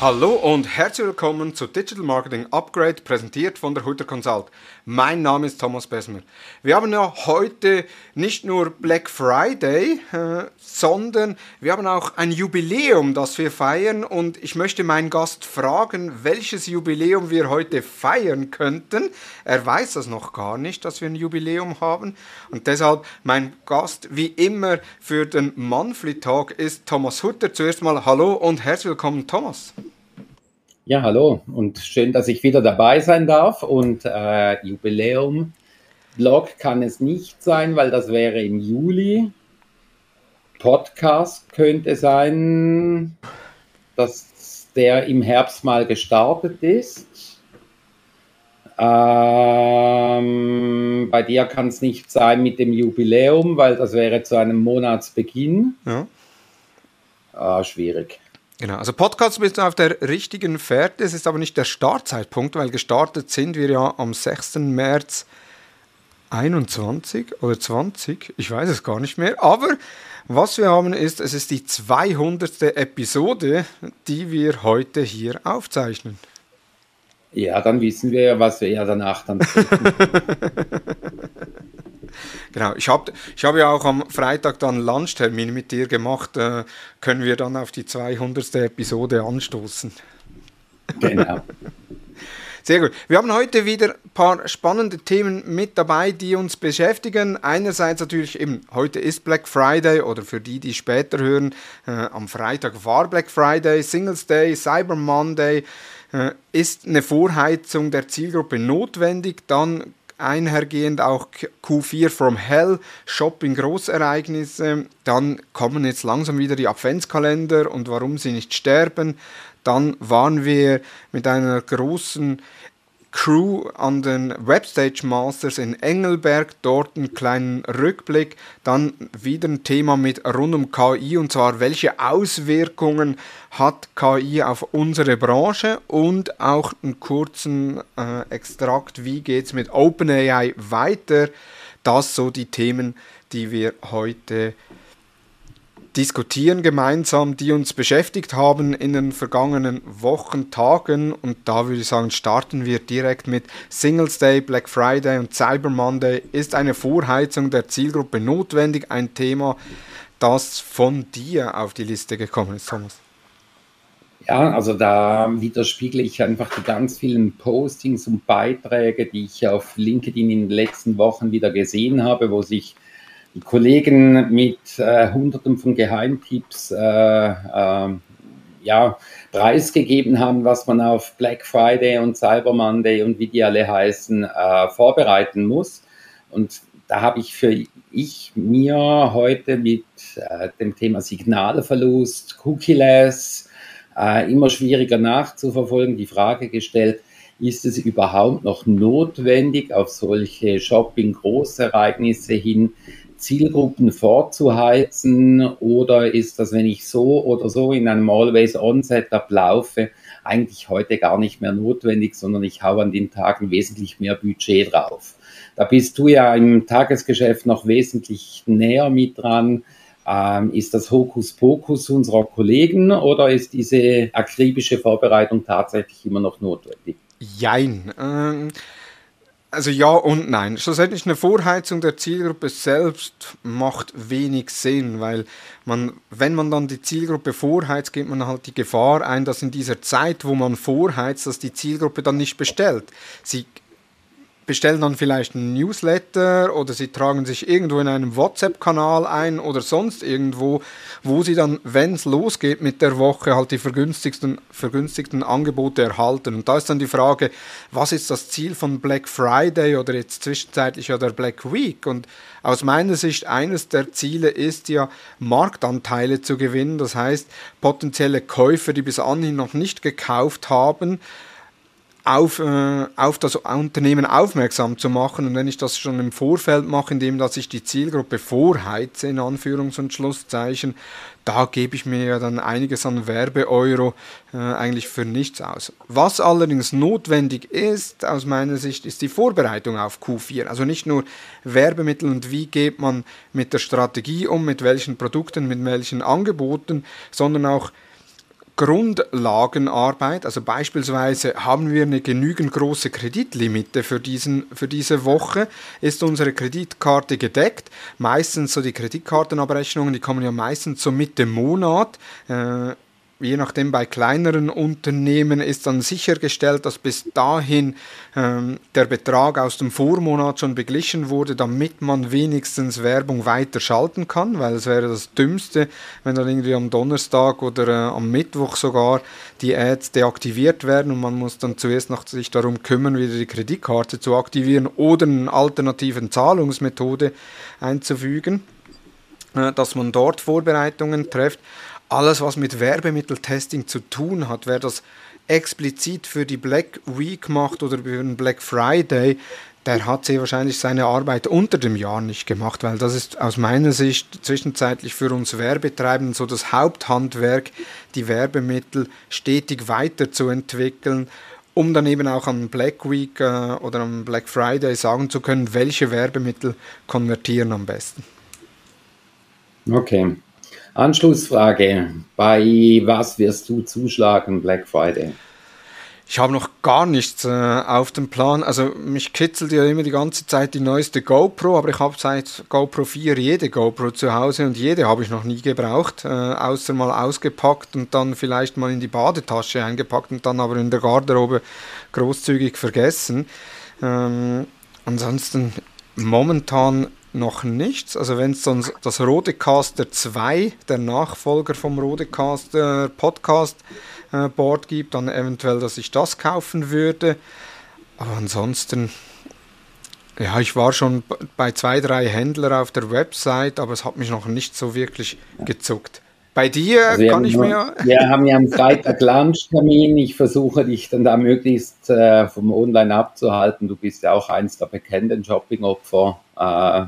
Hallo und herzlich willkommen zu Digital Marketing Upgrade, präsentiert von der Hutter Consult. Mein Name ist Thomas Besmer. Wir haben ja heute nicht nur Black Friday, äh, sondern wir haben auch ein Jubiläum, das wir feiern und ich möchte meinen Gast fragen, welches Jubiläum wir heute feiern könnten. Er weiß das noch gar nicht, dass wir ein Jubiläum haben und deshalb mein Gast wie immer für den Monthly Talk ist Thomas Hutter. Zuerst mal hallo und herzlich willkommen Thomas. Ja, hallo und schön, dass ich wieder dabei sein darf. Und äh, Jubiläum Blog kann es nicht sein, weil das wäre im Juli. Podcast könnte sein, dass der im Herbst mal gestartet ist. Ähm, bei dir kann es nicht sein mit dem Jubiläum, weil das wäre zu einem Monatsbeginn. Ja. Ah, schwierig. Genau, also Podcast bist du auf der richtigen Fährte. Es ist aber nicht der Startzeitpunkt, weil gestartet sind wir ja am 6. März 21 oder 20, ich weiß es gar nicht mehr. Aber was wir haben ist, es ist die 200. Episode, die wir heute hier aufzeichnen. Ja, dann wissen wir ja, was wir ja danach dann Genau, ich habe ich hab ja auch am Freitag dann Lunchtermin mit dir gemacht. Äh, können wir dann auf die 200. Episode anstoßen? Genau. Sehr gut. Wir haben heute wieder ein paar spannende Themen mit dabei, die uns beschäftigen. Einerseits natürlich eben, heute ist Black Friday oder für die, die später hören, äh, am Freitag war Black Friday, Singles Day, Cyber Monday. Äh, ist eine Vorheizung der Zielgruppe notwendig? Dann einhergehend auch Q4 from Hell, Shopping Großereignisse, dann kommen jetzt langsam wieder die Adventskalender und warum sie nicht sterben. Dann waren wir mit einer großen Crew an den Webstage Masters in Engelberg, dort einen kleinen Rückblick, dann wieder ein Thema mit rund um KI und zwar welche Auswirkungen hat KI auf unsere Branche und auch einen kurzen äh, Extrakt, wie geht es mit OpenAI weiter. Das so die Themen, die wir heute diskutieren gemeinsam, die uns beschäftigt haben in den vergangenen Wochen, Tagen. Und da würde ich sagen, starten wir direkt mit Singles Day, Black Friday und Cyber Monday. Ist eine Vorheizung der Zielgruppe notwendig? Ein Thema, das von dir auf die Liste gekommen ist, Thomas. Ja, also da widerspiegle ich einfach die ganz vielen Postings und Beiträge, die ich auf LinkedIn in den letzten Wochen wieder gesehen habe, wo sich die Kollegen mit äh, Hunderten von Geheimtipps äh, äh, ja, preisgegeben haben, was man auf Black Friday und Cyber Monday und wie die alle heißen, äh, vorbereiten muss. Und da habe ich für ich mir heute mit äh, dem Thema Signalverlust, Cookie-less, äh, immer schwieriger nachzuverfolgen, die Frage gestellt, ist es überhaupt noch notwendig, auf solche Shopping-Großereignisse hin Zielgruppen vorzuheizen oder ist das, wenn ich so oder so in einem Always-On-Setup laufe, eigentlich heute gar nicht mehr notwendig, sondern ich haue an den Tagen wesentlich mehr Budget drauf. Da bist du ja im Tagesgeschäft noch wesentlich näher mit dran. Ähm, ist das Hokuspokus unserer Kollegen oder ist diese akribische Vorbereitung tatsächlich immer noch notwendig? Jein. Ähm also ja und nein. Schlussendlich eine Vorheizung der Zielgruppe selbst macht wenig Sinn, weil man, wenn man dann die Zielgruppe vorheizt, geht man halt die Gefahr ein, dass in dieser Zeit, wo man vorheizt, dass die Zielgruppe dann nicht bestellt. Sie bestellen dann vielleicht einen Newsletter oder sie tragen sich irgendwo in einem WhatsApp-Kanal ein oder sonst irgendwo, wo sie dann, wenn es losgeht mit der Woche, halt die vergünstigsten, vergünstigten Angebote erhalten. Und da ist dann die Frage, was ist das Ziel von Black Friday oder jetzt zwischenzeitlich oder Black Week? Und aus meiner Sicht, eines der Ziele ist ja, Marktanteile zu gewinnen. Das heißt, potenzielle Käufer, die bis anhin noch nicht gekauft haben, auf, äh, auf das Unternehmen aufmerksam zu machen. Und wenn ich das schon im Vorfeld mache, indem dass ich die Zielgruppe vorheize, in Anführungs- und Schlusszeichen, da gebe ich mir ja dann einiges an Werbeeuro äh, eigentlich für nichts aus. Was allerdings notwendig ist, aus meiner Sicht, ist die Vorbereitung auf Q4. Also nicht nur Werbemittel und wie geht man mit der Strategie um, mit welchen Produkten, mit welchen Angeboten, sondern auch Grundlagenarbeit. Also beispielsweise haben wir eine genügend große Kreditlimite für, diesen, für diese Woche. Ist unsere Kreditkarte gedeckt? Meistens so die Kreditkartenabrechnungen, die kommen ja meistens so Mitte Monat. Äh, je nachdem bei kleineren Unternehmen ist dann sichergestellt, dass bis dahin ähm, der Betrag aus dem Vormonat schon beglichen wurde, damit man wenigstens Werbung weiter schalten kann, weil es wäre das Dümmste, wenn dann irgendwie am Donnerstag oder äh, am Mittwoch sogar die Ads deaktiviert werden und man muss dann zuerst noch sich darum kümmern, wieder die Kreditkarte zu aktivieren oder eine alternative Zahlungsmethode einzufügen, äh, dass man dort Vorbereitungen trifft alles, was mit Werbemitteltesting zu tun hat, wer das explizit für die Black Week macht oder für den Black Friday, der hat sehr wahrscheinlich seine Arbeit unter dem Jahr nicht gemacht, weil das ist aus meiner Sicht zwischenzeitlich für uns Werbetreibenden so das Haupthandwerk, die Werbemittel stetig weiterzuentwickeln, um dann eben auch am Black Week äh, oder am Black Friday sagen zu können, welche Werbemittel konvertieren am besten. Okay, Anschlussfrage. Bei was wirst du zuschlagen Black Friday? Ich habe noch gar nichts äh, auf dem Plan. Also mich kitzelt ja immer die ganze Zeit die neueste GoPro, aber ich habe seit GoPro 4 jede GoPro zu Hause und jede habe ich noch nie gebraucht, äh, außer mal ausgepackt und dann vielleicht mal in die Badetasche eingepackt und dann aber in der Garderobe großzügig vergessen. Ähm, ansonsten momentan noch nichts. Also wenn es sonst das Rodecaster 2, der Nachfolger vom Rodecaster Podcast äh, Board gibt, dann eventuell, dass ich das kaufen würde. Aber ansonsten, ja, ich war schon bei zwei, drei Händlern auf der Website, aber es hat mich noch nicht so wirklich gezuckt. Bei dir also kann ich mir. Wir haben ja am Freitag Lunchtermin. Ich versuche dich dann da möglichst äh, vom Online abzuhalten. Du bist ja auch eins der bekannten Shopping-Opfer äh,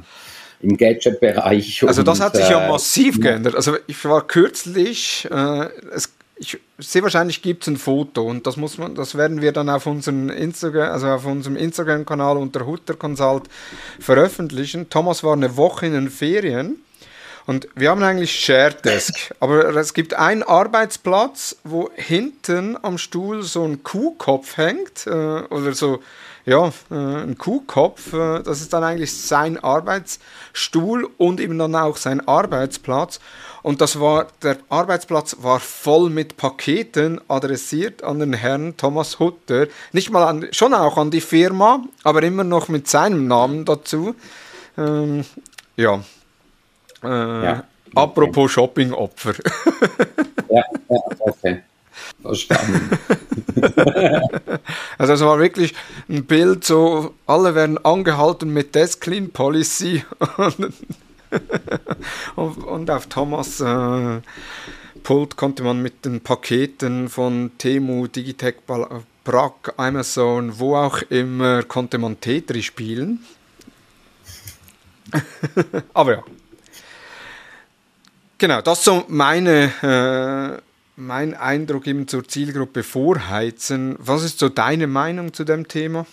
im Gadget-Bereich. Also das hat sich ja äh, massiv geändert. Also ich war kürzlich, äh, es, ich, sehr wahrscheinlich gibt es ein Foto und das muss man, das werden wir dann auf unserem Instagram, also auf unserem Instagram-Kanal unter Hutter Consult veröffentlichen. Thomas war eine Woche in den Ferien und wir haben eigentlich Shared Desk, aber es gibt einen Arbeitsplatz, wo hinten am Stuhl so ein Kuhkopf hängt äh, oder so, ja, äh, ein Kuhkopf. Äh, das ist dann eigentlich sein Arbeitsstuhl und eben dann auch sein Arbeitsplatz. Und das war, der Arbeitsplatz war voll mit Paketen adressiert an den Herrn Thomas Hutter. Nicht mal an, schon auch an die Firma, aber immer noch mit seinem Namen dazu. Ähm, ja, äh, ja. Apropos Shopping-Opfer. ja, ja, okay. Verstanden. also es war wirklich ein Bild, so alle werden angehalten mit Desk Clean Policy und, und auf Thomas äh, Pult konnte man mit den Paketen von Temu, Digitech, Brack, Amazon, wo auch immer, konnte man Tetris spielen. Aber ja. Genau, das ist so meine, äh, mein Eindruck eben zur Zielgruppe Vorheizen. Was ist so deine Meinung zu dem Thema?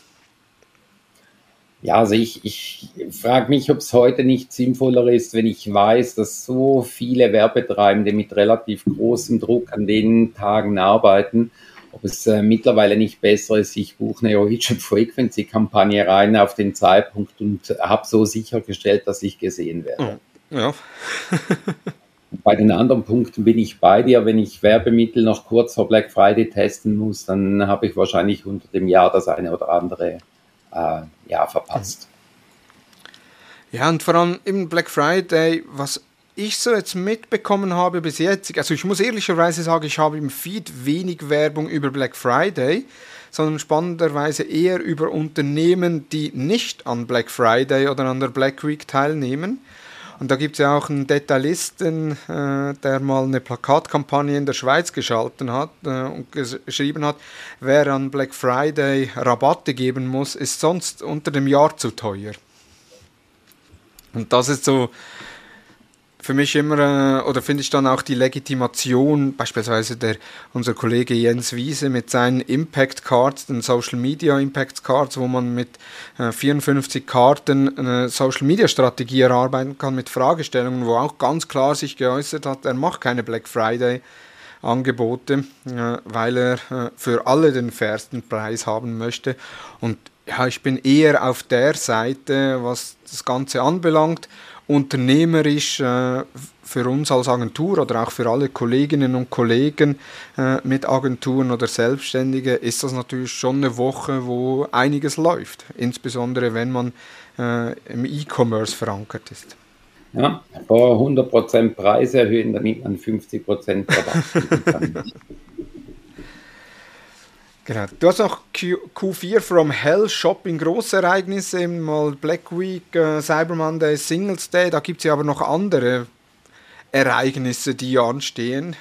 Ja, also ich, ich frage mich, ob es heute nicht sinnvoller ist, wenn ich weiß, dass so viele Werbetreibende mit relativ großem Druck an den Tagen arbeiten, ob es äh, mittlerweile nicht besser ist, ich buche eine Origin Frequency Kampagne rein auf den Zeitpunkt und habe so sichergestellt, dass ich gesehen werde. Ja. Bei den anderen Punkten bin ich bei dir. Wenn ich Werbemittel noch kurz vor Black Friday testen muss, dann habe ich wahrscheinlich unter dem Jahr das eine oder andere äh, ja, verpasst. Ja, und vor allem im Black Friday, was ich so jetzt mitbekommen habe bis jetzt, also ich muss ehrlicherweise sagen, ich habe im Feed wenig Werbung über Black Friday, sondern spannenderweise eher über Unternehmen, die nicht an Black Friday oder an der Black Week teilnehmen. Und da gibt es ja auch einen Detailisten, äh, der mal eine Plakatkampagne in der Schweiz geschalten hat äh, und geschrieben hat, wer an Black Friday Rabatte geben muss, ist sonst unter dem Jahr zu teuer. Und das ist so für mich immer, äh, oder finde ich dann auch die Legitimation, beispielsweise der, unser Kollege Jens Wiese mit seinen Impact Cards, den Social Media Impact Cards, wo man mit äh, 54 Karten eine Social Media Strategie erarbeiten kann mit Fragestellungen, wo auch ganz klar sich geäußert hat, er macht keine Black Friday Angebote, äh, weil er äh, für alle den fairsten Preis haben möchte. Und ja, ich bin eher auf der Seite, was das Ganze anbelangt. Unternehmerisch äh, für uns als Agentur oder auch für alle Kolleginnen und Kollegen äh, mit Agenturen oder Selbstständige ist das natürlich schon eine Woche, wo einiges läuft, insbesondere wenn man äh, im E-Commerce verankert ist. Ja, vor 100% Preis erhöhen, damit man 50% Rabatt kann. Genau. Du hast noch Q, 4 from Hell Shopping Großereignisse, mal Black Week, äh, Cyber Monday, Singles Day, da gibt es ja aber noch andere Ereignisse, die anstehen.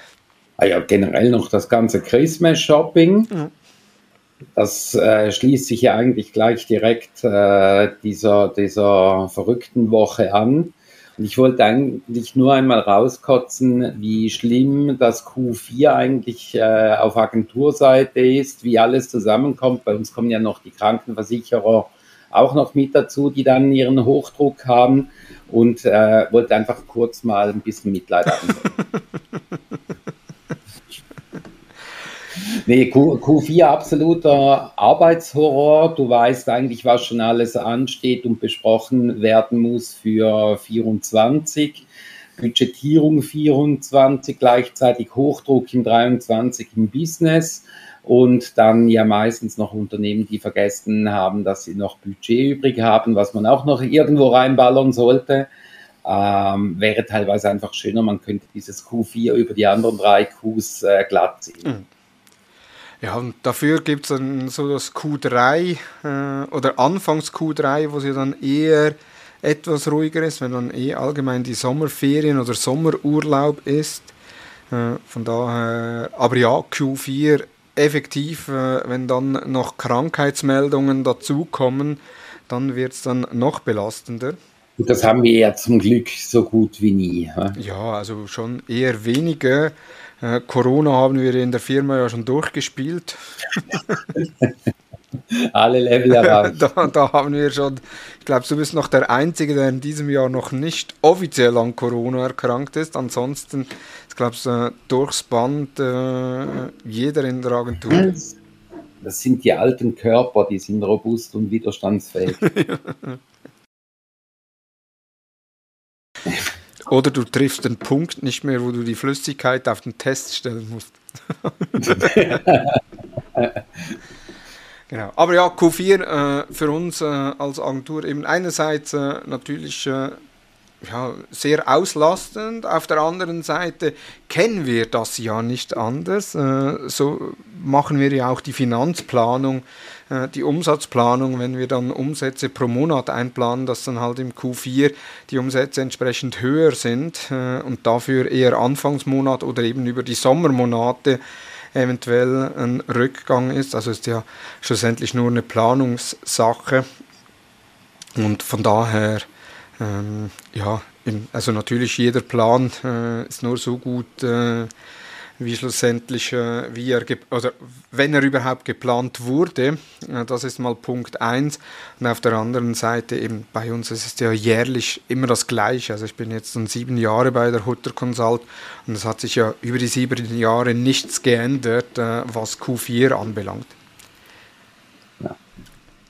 Ah ja, generell noch das ganze Christmas Shopping. Mhm. Das äh, schließt sich ja eigentlich gleich direkt äh, dieser, dieser verrückten Woche an. Und ich wollte eigentlich nur einmal rauskotzen, wie schlimm das Q4 eigentlich äh, auf Agenturseite ist, wie alles zusammenkommt. Bei uns kommen ja noch die Krankenversicherer auch noch mit dazu, die dann ihren Hochdruck haben und äh, wollte einfach kurz mal ein bisschen Mitleid haben. Nee, Q, Q4 absoluter Arbeitshorror. Du weißt eigentlich, was schon alles ansteht und besprochen werden muss für 24. Budgetierung 24, gleichzeitig Hochdruck in 23 im Business und dann ja meistens noch Unternehmen, die vergessen haben, dass sie noch Budget übrig haben, was man auch noch irgendwo reinballern sollte. Ähm, wäre teilweise einfach schöner, man könnte dieses Q4 über die anderen drei Qs äh, glatt ziehen. Mhm. Ja, und dafür gibt es dann so das Q3 äh, oder Anfangs Q3, wo sie dann eher etwas ruhiger ist, wenn dann eh allgemein die Sommerferien oder Sommerurlaub ist. Äh, von daher, aber ja, Q4 effektiv, äh, wenn dann noch Krankheitsmeldungen dazukommen, dann wird es dann noch belastender. Das haben wir ja zum Glück so gut wie nie. Ja, also schon eher weniger. Äh, Corona haben wir in der Firma ja schon durchgespielt. Alle Level erreicht. da, da, haben wir schon, ich glaube, du bist noch der Einzige, der in diesem Jahr noch nicht offiziell an Corona erkrankt ist. Ansonsten, ich glaube, durchs Band äh, jeder in der Agentur. Das sind die alten Körper, die sind robust und widerstandsfähig. Oder du triffst den Punkt nicht mehr, wo du die Flüssigkeit auf den Test stellen musst. genau. Aber ja, Q4 äh, für uns äh, als Agentur eben einerseits äh, natürlich äh, ja, sehr auslastend. Auf der anderen Seite kennen wir das ja nicht anders. Äh, so machen wir ja auch die Finanzplanung, die Umsatzplanung, wenn wir dann Umsätze pro Monat einplanen, dass dann halt im Q4 die Umsätze entsprechend höher sind äh, und dafür eher Anfangsmonat oder eben über die Sommermonate eventuell ein Rückgang ist. Also ist ja schlussendlich nur eine Planungssache. Und von daher ähm, ja, also natürlich jeder Plan äh, ist nur so gut, äh, wie schlussendlich, äh, wie er, oder wenn er überhaupt geplant wurde. Äh, das ist mal Punkt 1. Und auf der anderen Seite eben bei uns ist es ja jährlich immer das Gleiche. Also ich bin jetzt schon sieben Jahre bei der Hutter Consult und es hat sich ja über die sieben Jahre nichts geändert, äh, was Q4 anbelangt. Ja.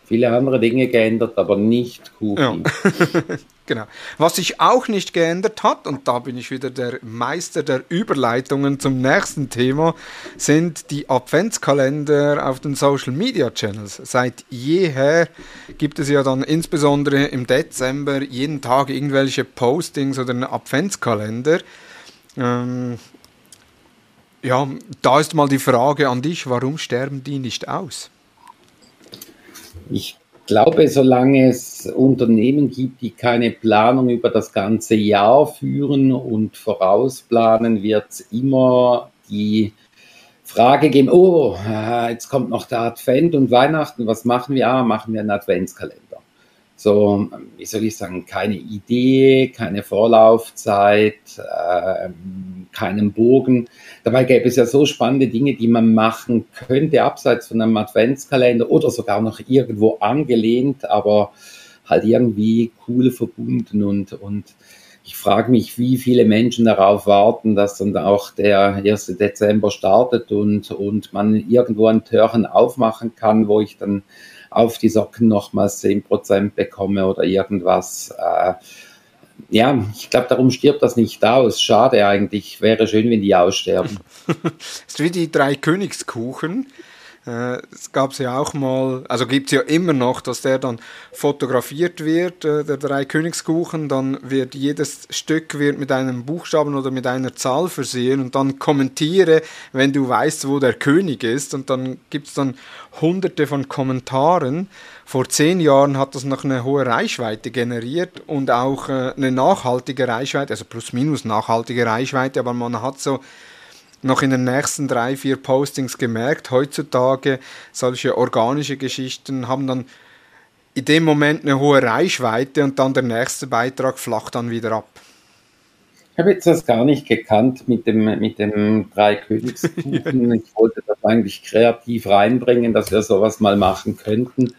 Viele andere Dinge geändert, aber nicht Q4. Ja. Genau. Was sich auch nicht geändert hat, und da bin ich wieder der Meister der Überleitungen zum nächsten Thema, sind die Adventskalender auf den Social Media Channels. Seit jeher gibt es ja dann insbesondere im Dezember jeden Tag irgendwelche Postings oder einen Adventskalender. Ähm, ja, da ist mal die Frage an dich, warum sterben die nicht aus? Ich glaube, solange es Unternehmen gibt, die keine Planung über das ganze Jahr führen und vorausplanen, wird es immer die Frage geben, oh, äh, jetzt kommt noch der Advent und Weihnachten, was machen wir? Ah, machen wir einen Adventskalender. So, wie soll ich sagen, keine Idee, keine Vorlaufzeit, äh, keinen Bogen. Dabei gäbe es ja so spannende Dinge, die man machen könnte, abseits von einem Adventskalender oder sogar noch irgendwo angelehnt, aber halt irgendwie cool verbunden und, und ich frage mich, wie viele Menschen darauf warten, dass dann auch der 1. Dezember startet und, und man irgendwo ein Türchen aufmachen kann, wo ich dann auf die Socken nochmals 10% bekomme oder irgendwas. Äh, ja, ich glaube, darum stirbt das nicht aus. Schade eigentlich. Wäre schön, wenn die aussterben. das ist wie die drei Königskuchen. Äh, es gab es ja auch mal, also gibt es ja immer noch, dass der dann fotografiert wird, äh, der drei Königskuchen, dann wird jedes Stück wird mit einem Buchstaben oder mit einer Zahl versehen und dann kommentiere, wenn du weißt, wo der König ist und dann gibt es dann hunderte von Kommentaren. Vor zehn Jahren hat das noch eine hohe Reichweite generiert und auch äh, eine nachhaltige Reichweite, also plus minus nachhaltige Reichweite, aber man hat so noch in den nächsten drei, vier Postings gemerkt, heutzutage solche organische Geschichten haben dann in dem Moment eine hohe Reichweite und dann der nächste Beitrag flacht dann wieder ab. Ich habe jetzt das gar nicht gekannt mit dem, mit dem drei Königskuchen. ich wollte das eigentlich kreativ reinbringen, dass wir sowas mal machen könnten.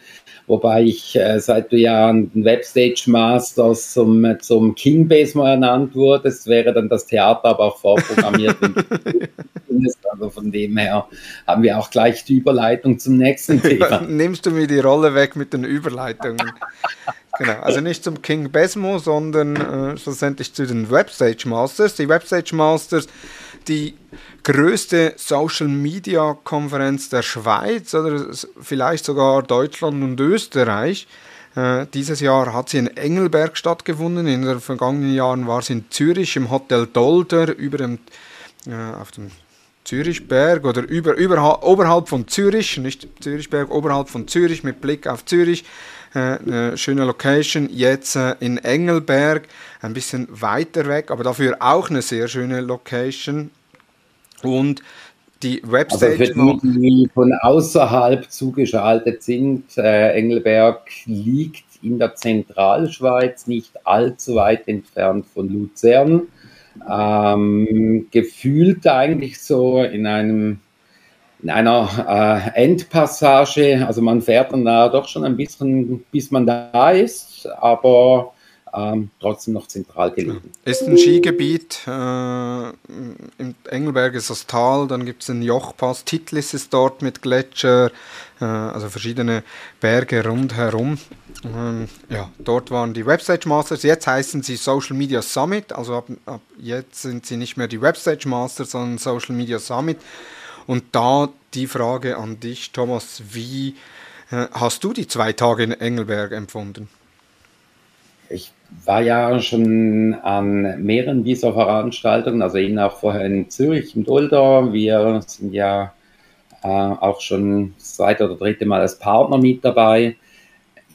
Wobei ich, äh, seit du ja ein Webstage Masters zum, zum King Base mal ernannt wurdest, wäre dann das Theater aber auch vorprogrammiert. also von dem her haben wir auch gleich die Überleitung zum nächsten Thema. Nimmst du mir die Rolle weg mit den Überleitungen? genau, also nicht zum King Besmo, sondern äh, schlussendlich zu den Webstage Masters. Die Webstage Masters die größte Social Media Konferenz der Schweiz oder vielleicht sogar Deutschland und Österreich. Äh, dieses Jahr hat sie in Engelberg stattgefunden. In den vergangenen Jahren war sie in Zürich im Hotel Dolder über dem, äh, auf dem Zürichberg oder über, über, oberhalb von Zürich, nicht Zürichberg, oberhalb von Zürich mit Blick auf Zürich. Äh, eine schöne Location. Jetzt äh, in Engelberg, ein bisschen weiter weg, aber dafür auch eine sehr schöne Location. Und die Website. Also für die, die von außerhalb zugeschaltet sind, äh, Engelberg liegt in der Zentralschweiz, nicht allzu weit entfernt von Luzern. Ähm, gefühlt eigentlich so in einem in einer äh, Endpassage, also man fährt dann da doch schon ein bisschen, bis man da ist, aber ähm, trotzdem noch zentral gelegen. Ist ein Skigebiet, äh, im Engelberg ist das Tal, dann gibt es den Jochpass, Titlis ist dort mit Gletscher, äh, also verschiedene Berge rundherum. Ähm, ja, dort waren die Webstage Masters, jetzt heißen sie Social Media Summit, also ab, ab jetzt sind sie nicht mehr die Webstage Masters, sondern Social Media Summit. Und da die Frage an dich, Thomas, wie äh, hast du die zwei Tage in Engelberg empfunden? Ich war ja schon an mehreren dieser Veranstaltungen, also eben auch vorher in Zürich im Dolder. Wir sind ja äh, auch schon das zweite oder dritte Mal als Partner mit dabei.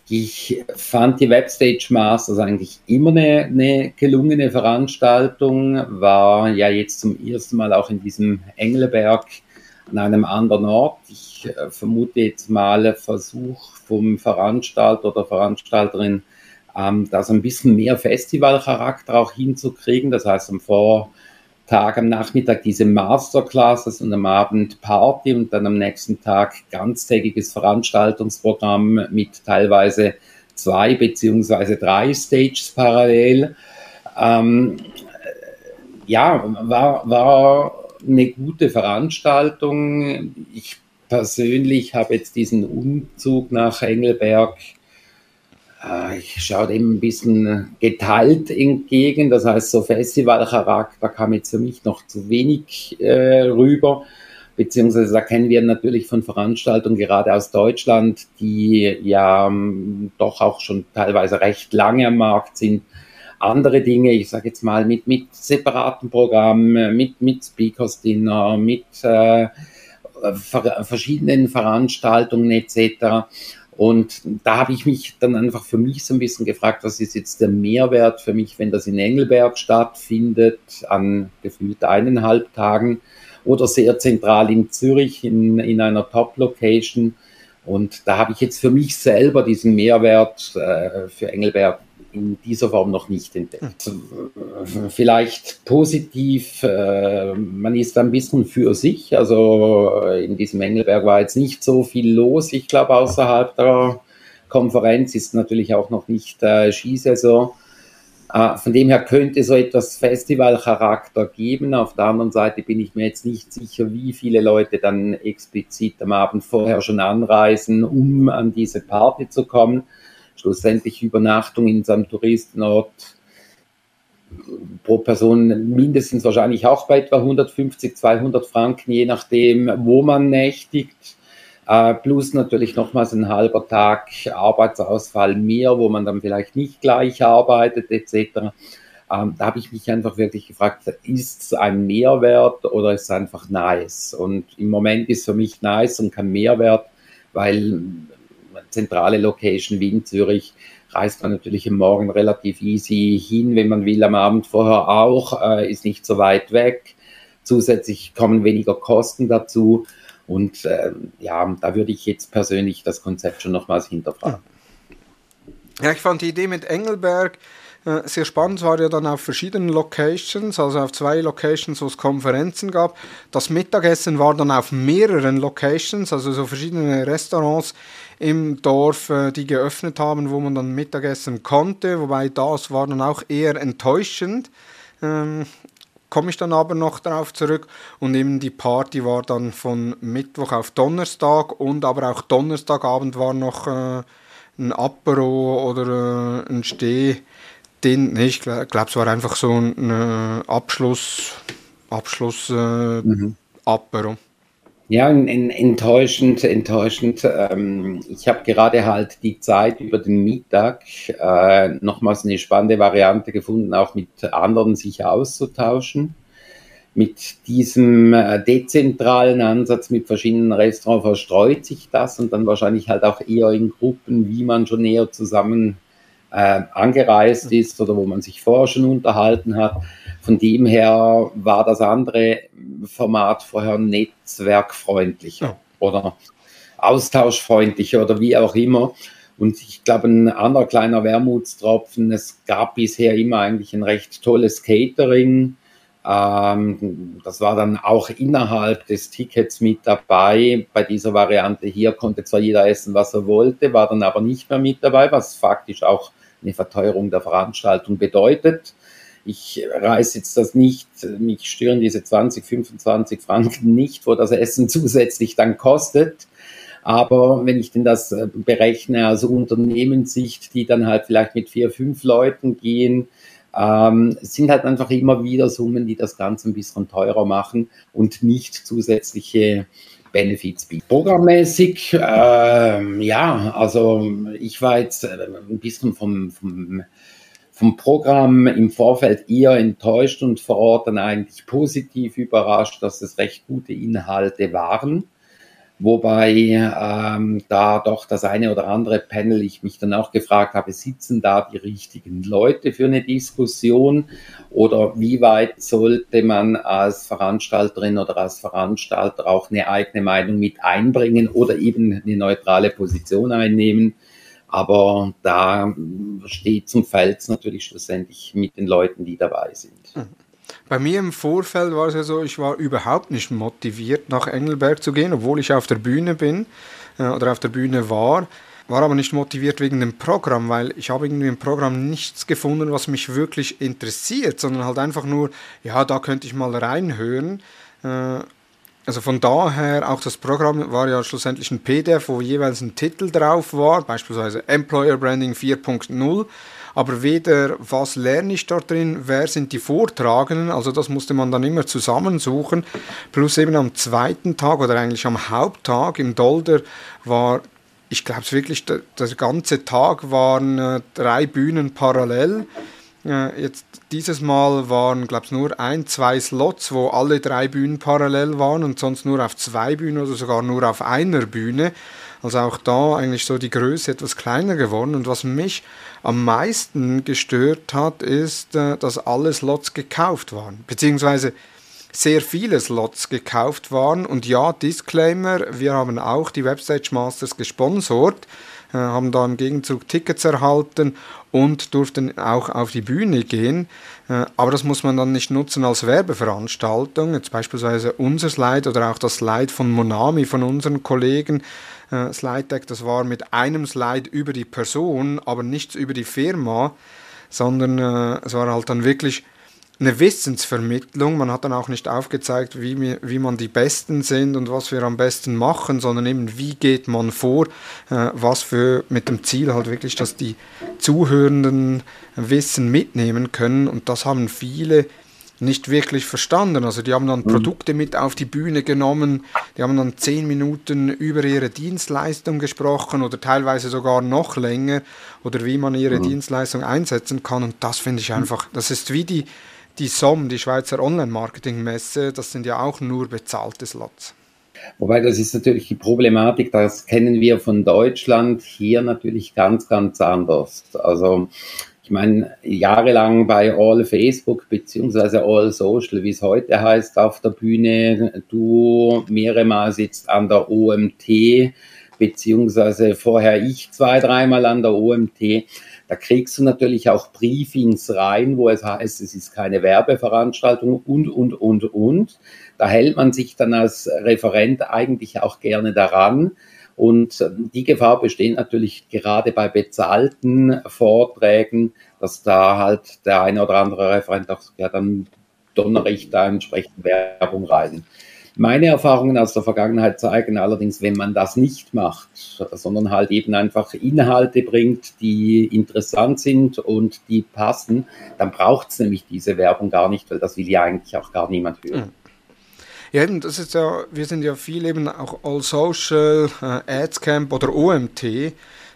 Ich fand die Webstage Masters eigentlich immer eine, eine, gelungene Veranstaltung, war ja jetzt zum ersten Mal auch in diesem Engelberg an einem anderen Ort. Ich äh, vermute jetzt mal Versuch vom Veranstalter oder Veranstalterin, ähm, da so ein bisschen mehr Festivalcharakter auch hinzukriegen. Das heißt, am Vortag, am Nachmittag diese Masterclasses und am Abend Party und dann am nächsten Tag ganztägiges Veranstaltungsprogramm mit teilweise zwei beziehungsweise drei Stages parallel. Ähm, ja, war, war eine gute Veranstaltung. Ich persönlich habe jetzt diesen Umzug nach Engelberg äh, ich schaue dem ein bisschen geteilt entgegen. Das heißt, so Festivalcharakter kam jetzt für mich noch zu wenig äh, rüber. Beziehungsweise da kennen wir natürlich von Veranstaltungen gerade aus Deutschland, die ja ähm, doch auch schon teilweise recht lange am Markt sind. Andere Dinge, ich sage jetzt mal mit, mit separaten Programmen, mit, mit Speakers Dinner, mit äh, verschiedenen Veranstaltungen etc. Und da habe ich mich dann einfach für mich so ein bisschen gefragt, was ist jetzt der Mehrwert für mich, wenn das in Engelberg stattfindet, an gefühlt eineinhalb Tagen oder sehr zentral in Zürich in, in einer Top-Location. Und da habe ich jetzt für mich selber diesen Mehrwert äh, für Engelberg in dieser Form noch nicht entdeckt. Vielleicht positiv, äh, man ist ein bisschen für sich. Also äh, in diesem Engelberg war jetzt nicht so viel los. Ich glaube, außerhalb der Konferenz ist natürlich auch noch nicht äh, Skisaison. Äh, von dem her könnte so etwas Festivalcharakter geben. Auf der anderen Seite bin ich mir jetzt nicht sicher, wie viele Leute dann explizit am Abend vorher schon anreisen, um an diese Party zu kommen. Schlussendlich Übernachtung in so einem Touristenort pro Person mindestens wahrscheinlich auch bei etwa 150, 200 Franken, je nachdem, wo man nächtigt. Äh, plus natürlich nochmals ein halber Tag Arbeitsausfall mehr, wo man dann vielleicht nicht gleich arbeitet etc. Ähm, da habe ich mich einfach wirklich gefragt, ist es ein Mehrwert oder ist es einfach nice? Und im Moment ist für mich nice und kein Mehrwert, weil zentrale Location Wien, Zürich, reist man natürlich am Morgen relativ easy hin, wenn man will, am Abend vorher auch, äh, ist nicht so weit weg. Zusätzlich kommen weniger Kosten dazu. Und äh, ja, da würde ich jetzt persönlich das Konzept schon nochmals hinterfragen. Ja, ich fand die Idee mit Engelberg sehr spannend. War ja dann auf verschiedenen Locations, also auf zwei Locations, wo es Konferenzen gab. Das Mittagessen war dann auf mehreren Locations, also so verschiedene Restaurants im Dorf, äh, die geöffnet haben, wo man dann Mittagessen konnte. Wobei das war dann auch eher enttäuschend. Ähm, komme ich dann aber noch darauf zurück. Und eben die Party war dann von Mittwoch auf Donnerstag und aber auch Donnerstagabend war noch äh, ein Apero oder äh, ein Steh. Den, nee, ich glaube, es war einfach so ein äh, Abschluss, Abschluss äh, mhm. Apero. Ja, enttäuschend, enttäuschend. Ähm, ich habe gerade halt die Zeit über den Mittag äh, nochmals eine spannende Variante gefunden, auch mit anderen sich auszutauschen. Mit diesem äh, dezentralen Ansatz mit verschiedenen Restaurants verstreut sich das und dann wahrscheinlich halt auch eher in Gruppen, wie man schon näher zusammen äh, angereist ist oder wo man sich vorher schon unterhalten hat. Von dem her war das andere Format vorher netzwerkfreundlicher ja. oder austauschfreundlicher oder wie auch immer. Und ich glaube, ein anderer kleiner Wermutstropfen, es gab bisher immer eigentlich ein recht tolles Catering. Ähm, das war dann auch innerhalb des Tickets mit dabei. Bei dieser Variante hier konnte zwar jeder essen, was er wollte, war dann aber nicht mehr mit dabei, was faktisch auch eine Verteuerung der Veranstaltung bedeutet. Ich reiße jetzt das nicht, mich stören diese 20, 25 Franken nicht, wo das Essen zusätzlich dann kostet. Aber wenn ich denn das äh, berechne, also Unternehmenssicht, die dann halt vielleicht mit vier, fünf Leuten gehen, ähm, sind halt einfach immer wieder Summen, die das Ganze ein bisschen teurer machen und nicht zusätzliche Benefits bieten. Programmmäßig, äh, ja, also ich war jetzt äh, ein bisschen vom, vom vom Programm im Vorfeld eher enttäuscht und vor Ort dann eigentlich positiv überrascht, dass es recht gute Inhalte waren. Wobei ähm, da doch das eine oder andere Panel, ich mich dann auch gefragt habe, sitzen da die richtigen Leute für eine Diskussion oder wie weit sollte man als Veranstalterin oder als Veranstalter auch eine eigene Meinung mit einbringen oder eben eine neutrale Position einnehmen? Aber da steht zum Fels natürlich schlussendlich mit den Leuten, die dabei sind. Mhm. Bei mir im Vorfeld war es ja so, ich war überhaupt nicht motiviert, nach Engelberg zu gehen, obwohl ich auf der Bühne bin äh, oder auf der Bühne war. War aber nicht motiviert wegen dem Programm, weil ich habe irgendwie im Programm nichts gefunden, was mich wirklich interessiert, sondern halt einfach nur, ja, da könnte ich mal reinhören. Äh, also von daher, auch das Programm war ja schlussendlich ein PDF, wo jeweils ein Titel drauf war, beispielsweise Employer Branding 4.0. Aber weder was lerne ich dort drin, wer sind die Vortragenden, also das musste man dann immer zusammensuchen. Plus eben am zweiten Tag oder eigentlich am Haupttag im Dolder war ich glaube es wirklich, der, der, ganze Tag waren äh, drei Bühnen parallel. Äh, jetzt dieses Mal waren, glaube ich, nur ein, zwei Slots, wo alle drei Bühnen parallel waren und sonst nur auf zwei Bühnen oder sogar nur auf einer Bühne. Also auch da eigentlich so die Größe etwas kleiner geworden. Und was mich am meisten gestört hat, ist, äh, dass alle Slots gekauft waren. Beziehungsweise sehr viele Slots gekauft waren. Und ja, Disclaimer, wir haben auch die Website Masters gesponsert. Äh, haben da im Gegenzug Tickets erhalten und durften auch auf die Bühne gehen. Äh, aber das muss man dann nicht nutzen als Werbeveranstaltung. Jetzt beispielsweise unser Slide oder auch das Slide von Monami, von unseren Kollegen. Äh, Slide Deck, das war mit einem Slide über die Person, aber nichts über die Firma. sondern äh, es war halt dann wirklich eine Wissensvermittlung. Man hat dann auch nicht aufgezeigt, wie, wie man die Besten sind und was wir am besten machen, sondern eben, wie geht man vor, äh, was für mit dem Ziel halt wirklich, dass die Zuhörenden Wissen mitnehmen können. Und das haben viele nicht wirklich verstanden. Also die haben dann mhm. Produkte mit auf die Bühne genommen, die haben dann zehn Minuten über ihre Dienstleistung gesprochen oder teilweise sogar noch länger oder wie man ihre mhm. Dienstleistung einsetzen kann. Und das finde ich einfach, das ist wie die die SOM, die Schweizer Online-Marketing-Messe, das sind ja auch nur bezahlte Slots. Wobei das ist natürlich die Problematik, das kennen wir von Deutschland hier natürlich ganz, ganz anders. Also ich meine, jahrelang bei All Facebook beziehungsweise All Social, wie es heute heißt, auf der Bühne, du mehrere Mal sitzt an der OMT, beziehungsweise vorher ich zwei, dreimal an der OMT. Da kriegst du natürlich auch Briefings rein, wo es heißt, es ist keine Werbeveranstaltung und, und, und, und. Da hält man sich dann als Referent eigentlich auch gerne daran. Und die Gefahr besteht natürlich gerade bei bezahlten Vorträgen, dass da halt der eine oder andere Referent auch, ja, dann donnere ich da entsprechend Werbung rein. Meine Erfahrungen aus der Vergangenheit zeigen allerdings, wenn man das nicht macht, sondern halt eben einfach Inhalte bringt, die interessant sind und die passen, dann braucht es nämlich diese Werbung gar nicht, weil das will ja eigentlich auch gar niemand hören. Ja, eben, das ist ja, wir sind ja viel eben auch All Social, äh, Ads Camp oder OMT. Äh,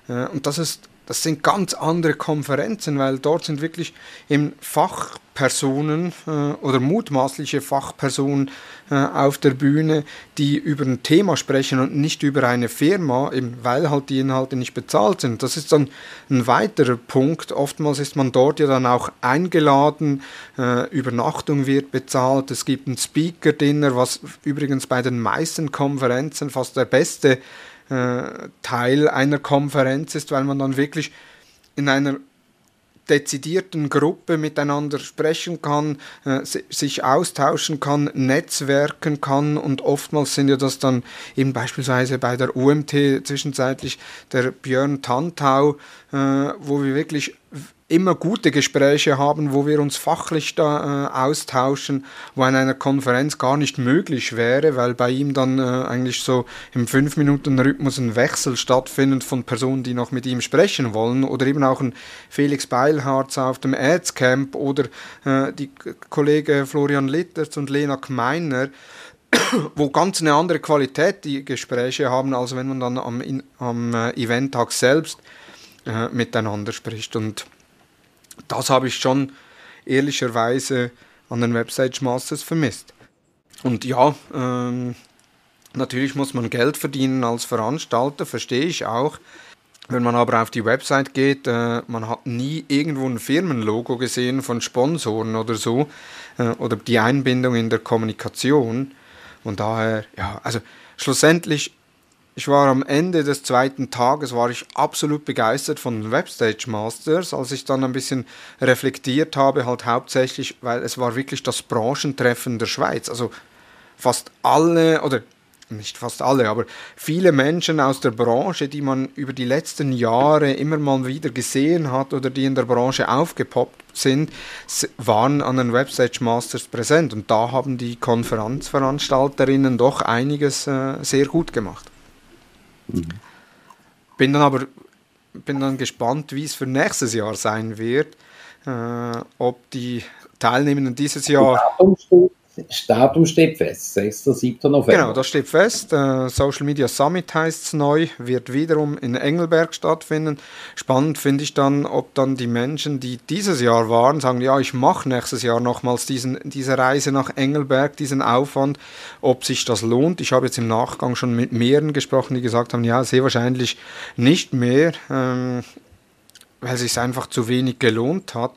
und das ist das sind ganz andere Konferenzen, weil dort sind wirklich eben Fachpersonen äh, oder mutmaßliche Fachpersonen äh, auf der Bühne, die über ein Thema sprechen und nicht über eine Firma, eben weil halt die Inhalte nicht bezahlt sind. Das ist dann ein weiterer Punkt. Oftmals ist man dort ja dann auch eingeladen, äh, Übernachtung wird bezahlt, es gibt ein Speaker-Dinner, was übrigens bei den meisten Konferenzen fast der beste äh, Teil einer Konferenz ist, weil man dann wirklich in einer dezidierten Gruppe miteinander sprechen kann, äh, sich austauschen kann, netzwerken kann. Und oftmals sind ja das dann eben beispielsweise bei der UMT zwischenzeitlich der Björn Tantau, äh, wo wir wirklich immer gute Gespräche haben, wo wir uns fachlich da äh, austauschen, wo an einer Konferenz gar nicht möglich wäre, weil bei ihm dann äh, eigentlich so im 5-Minuten-Rhythmus ein Wechsel stattfindet von Personen, die noch mit ihm sprechen wollen oder eben auch ein Felix Beilharz auf dem Ads Camp oder äh, die Kollege Florian Litterz und Lena Gmeiner, wo ganz eine andere Qualität die Gespräche haben, als wenn man dann am, am äh, Eventtag selbst äh, miteinander spricht und das habe ich schon ehrlicherweise an den Website Masters vermisst. Und ja, ähm, natürlich muss man Geld verdienen als Veranstalter, verstehe ich auch. Wenn man aber auf die Website geht, äh, man hat nie irgendwo ein Firmenlogo gesehen von Sponsoren oder so, äh, oder die Einbindung in der Kommunikation. Und daher, ja, also schlussendlich ich war am Ende des zweiten Tages war ich absolut begeistert von Webstage Masters, als ich dann ein bisschen reflektiert habe, halt hauptsächlich, weil es war wirklich das Branchentreffen der Schweiz. Also fast alle oder nicht fast alle, aber viele Menschen aus der Branche, die man über die letzten Jahre immer mal wieder gesehen hat oder die in der Branche aufgepoppt sind, waren an den Webstage Masters präsent und da haben die Konferenzveranstalterinnen doch einiges äh, sehr gut gemacht. Mhm. Bin dann aber bin dann gespannt, wie es für nächstes Jahr sein wird. Äh, ob die Teilnehmenden dieses Jahr. Das Datum steht fest, 6. 7. November. Genau, das steht fest. Äh, Social Media Summit heißt es neu, wird wiederum in Engelberg stattfinden. Spannend finde ich dann, ob dann die Menschen, die dieses Jahr waren, sagen, ja, ich mache nächstes Jahr nochmals diesen, diese Reise nach Engelberg, diesen Aufwand, ob sich das lohnt. Ich habe jetzt im Nachgang schon mit mehreren gesprochen, die gesagt haben, ja, sehr wahrscheinlich nicht mehr. Ähm, weil es sich einfach zu wenig gelohnt hat.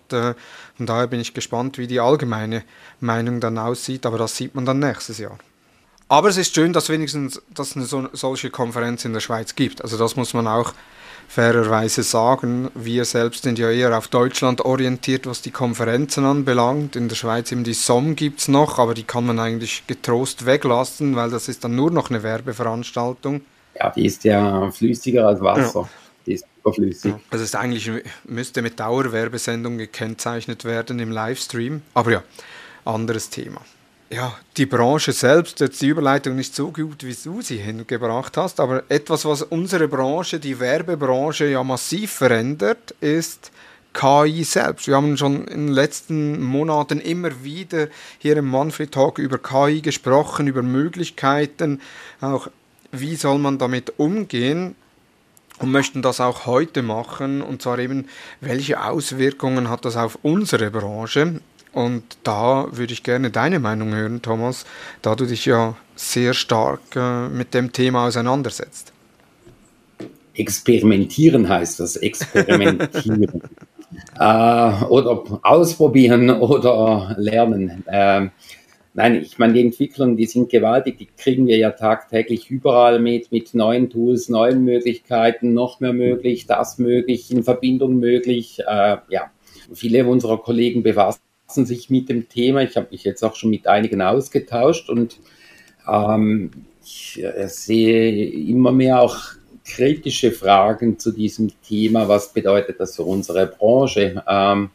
Von daher bin ich gespannt, wie die allgemeine Meinung dann aussieht, aber das sieht man dann nächstes Jahr. Aber es ist schön, dass wenigstens dass eine so, solche Konferenz in der Schweiz gibt. Also das muss man auch fairerweise sagen. Wir selbst sind ja eher auf Deutschland orientiert, was die Konferenzen anbelangt. In der Schweiz eben die SOM gibt es noch, aber die kann man eigentlich getrost weglassen, weil das ist dann nur noch eine Werbeveranstaltung. Ja, die ist ja flüssiger als Wasser. Ja. Ist überflüssig. Also es eigentlich müsste mit Dauerwerbesendung gekennzeichnet werden im Livestream. Aber ja, anderes Thema. Ja, die Branche selbst, jetzt die Überleitung nicht so gut, wie du sie hingebracht hast, aber etwas, was unsere Branche, die Werbebranche ja massiv verändert, ist KI selbst. Wir haben schon in den letzten Monaten immer wieder hier im Manfred Talk über KI gesprochen, über Möglichkeiten, auch wie soll man damit umgehen und möchten das auch heute machen und zwar eben, welche Auswirkungen hat das auf unsere Branche und da würde ich gerne deine Meinung hören, Thomas, da du dich ja sehr stark äh, mit dem Thema auseinandersetzt. Experimentieren heißt das, experimentieren. äh, oder ausprobieren oder lernen. Äh, nein, ich meine, die Entwicklungen, die sind gewaltig, die kriegen wir ja tagtäglich überall mit, mit neuen Tools, neuen Möglichkeiten, noch mehr möglich, das möglich, in Verbindung möglich. Äh, ja, viele unserer Kollegen befassen sich mit dem Thema. Ich habe mich jetzt auch schon mit einigen ausgetauscht und ähm, ich äh, sehe immer mehr auch kritische Fragen zu diesem Thema. Was bedeutet das für unsere Branche? Ähm,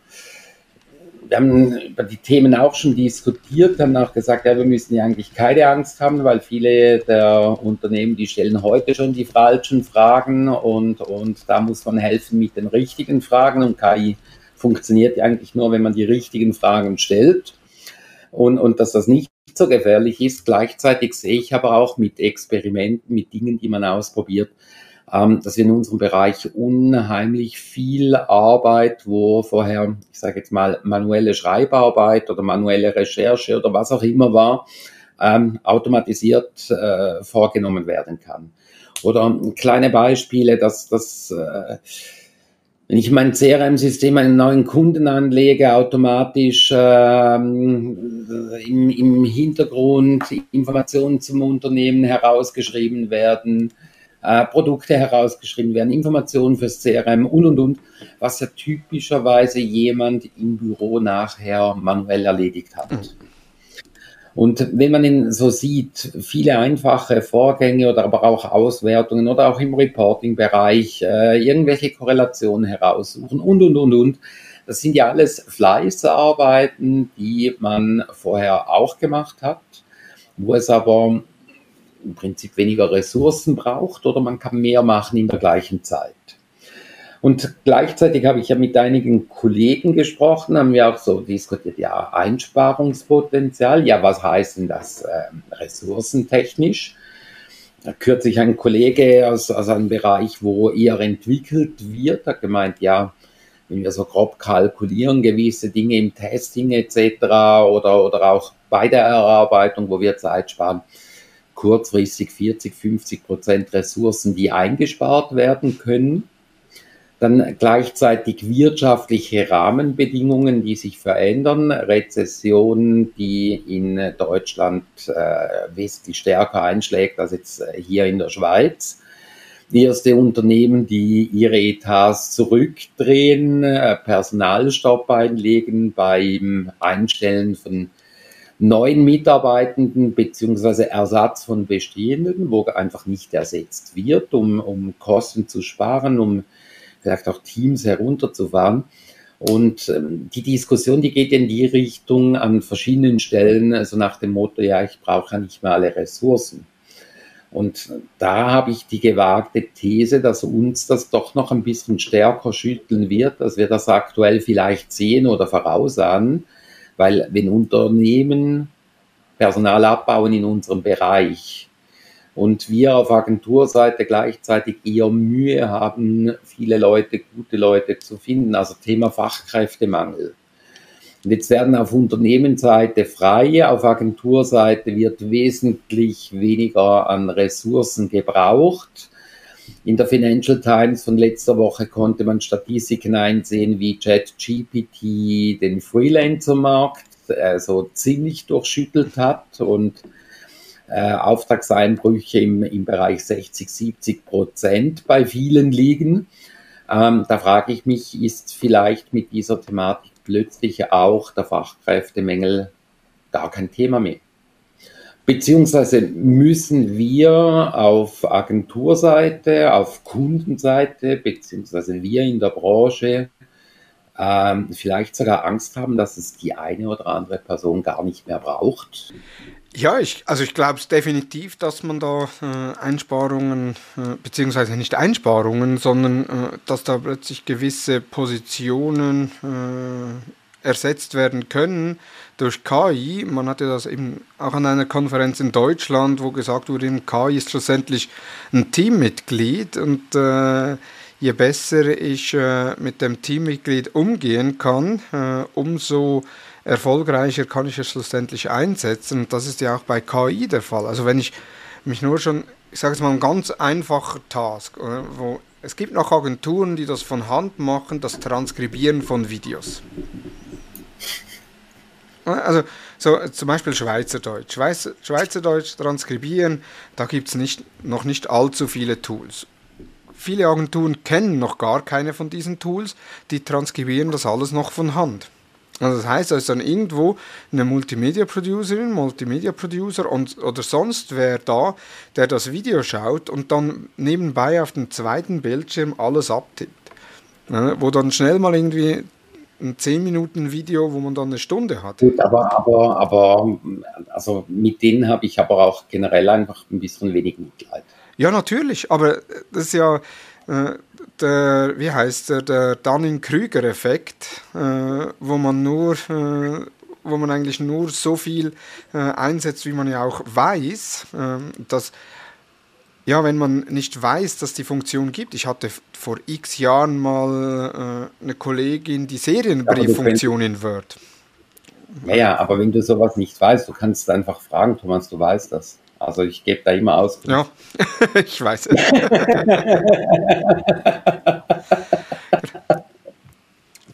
wir haben über die Themen auch schon diskutiert, haben auch gesagt, ja, wir müssen ja eigentlich keine Angst haben, weil viele der Unternehmen, die stellen heute schon die falschen Fragen und, und da muss man helfen mit den richtigen Fragen und KI funktioniert eigentlich nur, wenn man die richtigen Fragen stellt und, und dass das nicht so gefährlich ist. Gleichzeitig sehe ich aber auch mit Experimenten, mit Dingen, die man ausprobiert, ähm, dass wir in unserem Bereich unheimlich viel Arbeit, wo vorher, ich sage jetzt mal, manuelle Schreibarbeit oder manuelle Recherche oder was auch immer war, ähm, automatisiert äh, vorgenommen werden kann. Oder kleine Beispiele, dass das äh, wenn ich mein CRM-System einen neuen Kunden anlege, automatisch ähm, im, im Hintergrund Informationen zum Unternehmen herausgeschrieben werden, äh, Produkte herausgeschrieben werden, Informationen fürs CRM und und und, was ja typischerweise jemand im Büro nachher manuell erledigt hat. Mhm. Und wenn man ihn so sieht, viele einfache Vorgänge oder aber auch Auswertungen oder auch im Reporting-Bereich äh, irgendwelche Korrelationen heraussuchen und, und, und, und. Das sind ja alles Fleißarbeiten, die man vorher auch gemacht hat, wo es aber im Prinzip weniger Ressourcen braucht oder man kann mehr machen in der gleichen Zeit. Und gleichzeitig habe ich ja mit einigen Kollegen gesprochen, haben wir auch so diskutiert, ja, Einsparungspotenzial, ja, was heißt denn das äh, ressourcentechnisch? Da kürzlich ein Kollege aus, aus einem Bereich, wo eher entwickelt wird, hat gemeint, ja, wenn wir so grob kalkulieren, gewisse Dinge im Testing etc. oder, oder auch bei der Erarbeitung, wo wir Zeit sparen, kurzfristig 40, 50 Prozent Ressourcen, die eingespart werden können. Dann gleichzeitig wirtschaftliche Rahmenbedingungen, die sich verändern. Rezession, die in Deutschland äh, wesentlich stärker einschlägt als jetzt äh, hier in der Schweiz. Erste Unternehmen, die ihre Etats zurückdrehen, äh, Personalstopp einlegen beim Einstellen von neuen Mitarbeitenden beziehungsweise Ersatz von bestehenden, wo einfach nicht ersetzt wird, um, um Kosten zu sparen, um vielleicht auch Teams herunterzufahren. Und ähm, die Diskussion, die geht in die Richtung an verschiedenen Stellen, also nach dem Motto, ja, ich brauche ja nicht mehr alle Ressourcen. Und da habe ich die gewagte These, dass uns das doch noch ein bisschen stärker schütteln wird, als wir das aktuell vielleicht sehen oder vorausahnen. Weil wenn Unternehmen Personal abbauen in unserem Bereich, und wir auf Agenturseite gleichzeitig eher Mühe haben, viele Leute, gute Leute zu finden. Also Thema Fachkräftemangel. Und jetzt werden auf Unternehmensseite frei, auf Agenturseite wird wesentlich weniger an Ressourcen gebraucht. In der Financial Times von letzter Woche konnte man Statistiken einsehen, wie ChatGPT den Freelancer-Markt also ziemlich durchschüttelt hat und äh, Auftragseinbrüche im, im Bereich 60, 70 Prozent bei vielen liegen. Ähm, da frage ich mich, ist vielleicht mit dieser Thematik plötzlich auch der Fachkräftemangel gar kein Thema mehr? Beziehungsweise müssen wir auf Agenturseite, auf Kundenseite, beziehungsweise wir in der Branche ähm, vielleicht sogar Angst haben, dass es die eine oder andere Person gar nicht mehr braucht? Ja, ich, also ich glaube es definitiv, dass man da äh, Einsparungen, äh, beziehungsweise nicht Einsparungen, sondern äh, dass da plötzlich gewisse Positionen äh, ersetzt werden können durch KI. Man hatte das eben auch an einer Konferenz in Deutschland, wo gesagt wurde, KI ist schlussendlich ein Teammitglied und äh, je besser ich äh, mit dem Teammitglied umgehen kann, äh, umso erfolgreicher kann ich es schlussendlich einsetzen. Und das ist ja auch bei KI der Fall. Also wenn ich mich nur schon, ich sage jetzt mal, ein ganz einfacher Task, oder, wo es gibt noch Agenturen, die das von Hand machen, das Transkribieren von Videos. Also so zum Beispiel Schweizerdeutsch. Schweizer, Schweizerdeutsch transkribieren, da gibt es nicht, noch nicht allzu viele Tools. Viele Agenturen kennen noch gar keine von diesen Tools, die transkribieren das alles noch von Hand. Also das heißt, da ist dann irgendwo eine Multimedia-Producerin, Multimedia-Producer oder sonst wer da, der das Video schaut und dann nebenbei auf dem zweiten Bildschirm alles abtippt. Ja, wo dann schnell mal irgendwie ein 10 Minuten Video, wo man dann eine Stunde hat. Gut, aber, aber, aber also mit denen habe ich aber auch generell einfach ein bisschen wenig Mitleid. Ja, natürlich, aber das ist ja äh, der, wie heißt der, der Dunning-Krüger-Effekt, äh, wo man nur, äh, wo man eigentlich nur so viel äh, einsetzt, wie man ja auch weiß, äh, dass ja, wenn man nicht weiß, dass die Funktion gibt. Ich hatte vor x Jahren mal äh, eine Kollegin, die Serienbrieffunktion in Word. Naja, aber wenn du sowas nicht weißt, du kannst einfach fragen, Thomas, du weißt das. Also ich gebe da immer aus. Ja, ich weiß es.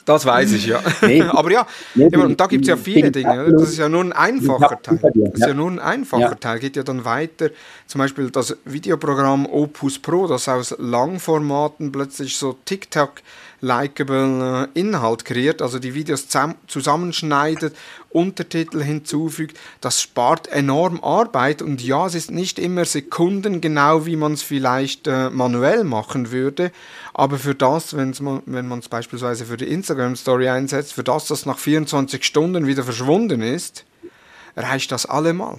Das weiß ich, ja. Nee. Aber ja, nee, und da gibt es ja viele Dinge. Das ist ja nur ein einfacher Teil. Das ist ja nur ein einfacher ja. Teil. Geht ja dann weiter. Zum Beispiel das Videoprogramm Opus Pro, das aus Langformaten plötzlich so TikTok likable äh, Inhalt kreiert, also die Videos zusammenschneidet, Untertitel hinzufügt. Das spart enorm Arbeit und ja, es ist nicht immer sekundengenau, wie man es vielleicht äh, manuell machen würde, aber für das, wenn's man, wenn man es beispielsweise für die Instagram-Story einsetzt, für das, das nach 24 Stunden wieder verschwunden ist, reicht das allemal.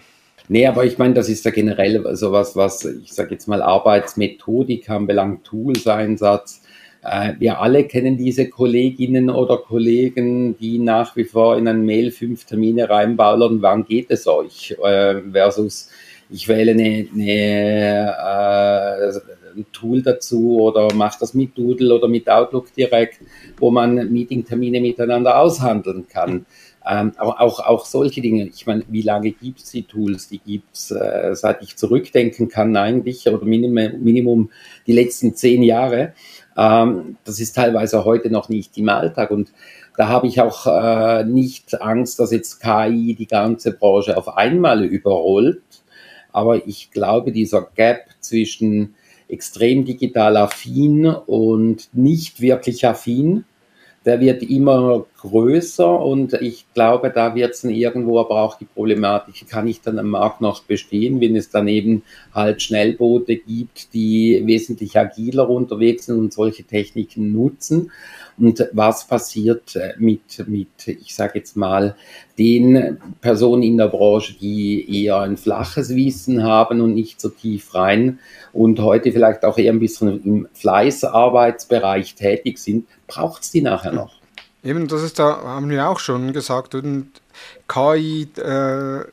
Nee, aber ich meine, das ist ja generell sowas, was ich sage jetzt mal Arbeitsmethodik anbelangt, Tools-Einsatz. Äh, wir alle kennen diese Kolleginnen oder Kollegen, die nach wie vor in ein Mail fünf Termine reinballern, wann geht es euch? Äh, versus ich wähle eine, eine äh, ein Tool dazu oder mache das mit Doodle oder mit Outlook direkt, wo man Meetingtermine miteinander aushandeln kann. Ähm, aber auch, auch solche Dinge, ich meine, wie lange gibt es die Tools? Die gibt es, äh, seit ich zurückdenken kann, eigentlich, oder Minimum, Minimum die letzten zehn Jahre. Ähm, das ist teilweise heute noch nicht im Alltag und da habe ich auch äh, nicht Angst, dass jetzt KI die ganze Branche auf einmal überrollt. Aber ich glaube, dieser Gap zwischen extrem digital affin und nicht wirklich affin, der wird immer größer und ich glaube, da wird es dann irgendwo aber auch die Problematik, kann ich dann am Markt noch bestehen, wenn es daneben halt Schnellboote gibt, die wesentlich agiler unterwegs sind und solche Techniken nutzen. Und was passiert äh, mit, mit ich sage jetzt mal, den Personen in der Branche, die eher ein flaches Wissen haben und nicht so tief rein und heute vielleicht auch eher ein bisschen im Fleißarbeitsbereich tätig sind, braucht es die nachher noch? Eben, das ist da, haben wir auch schon gesagt, und KI äh,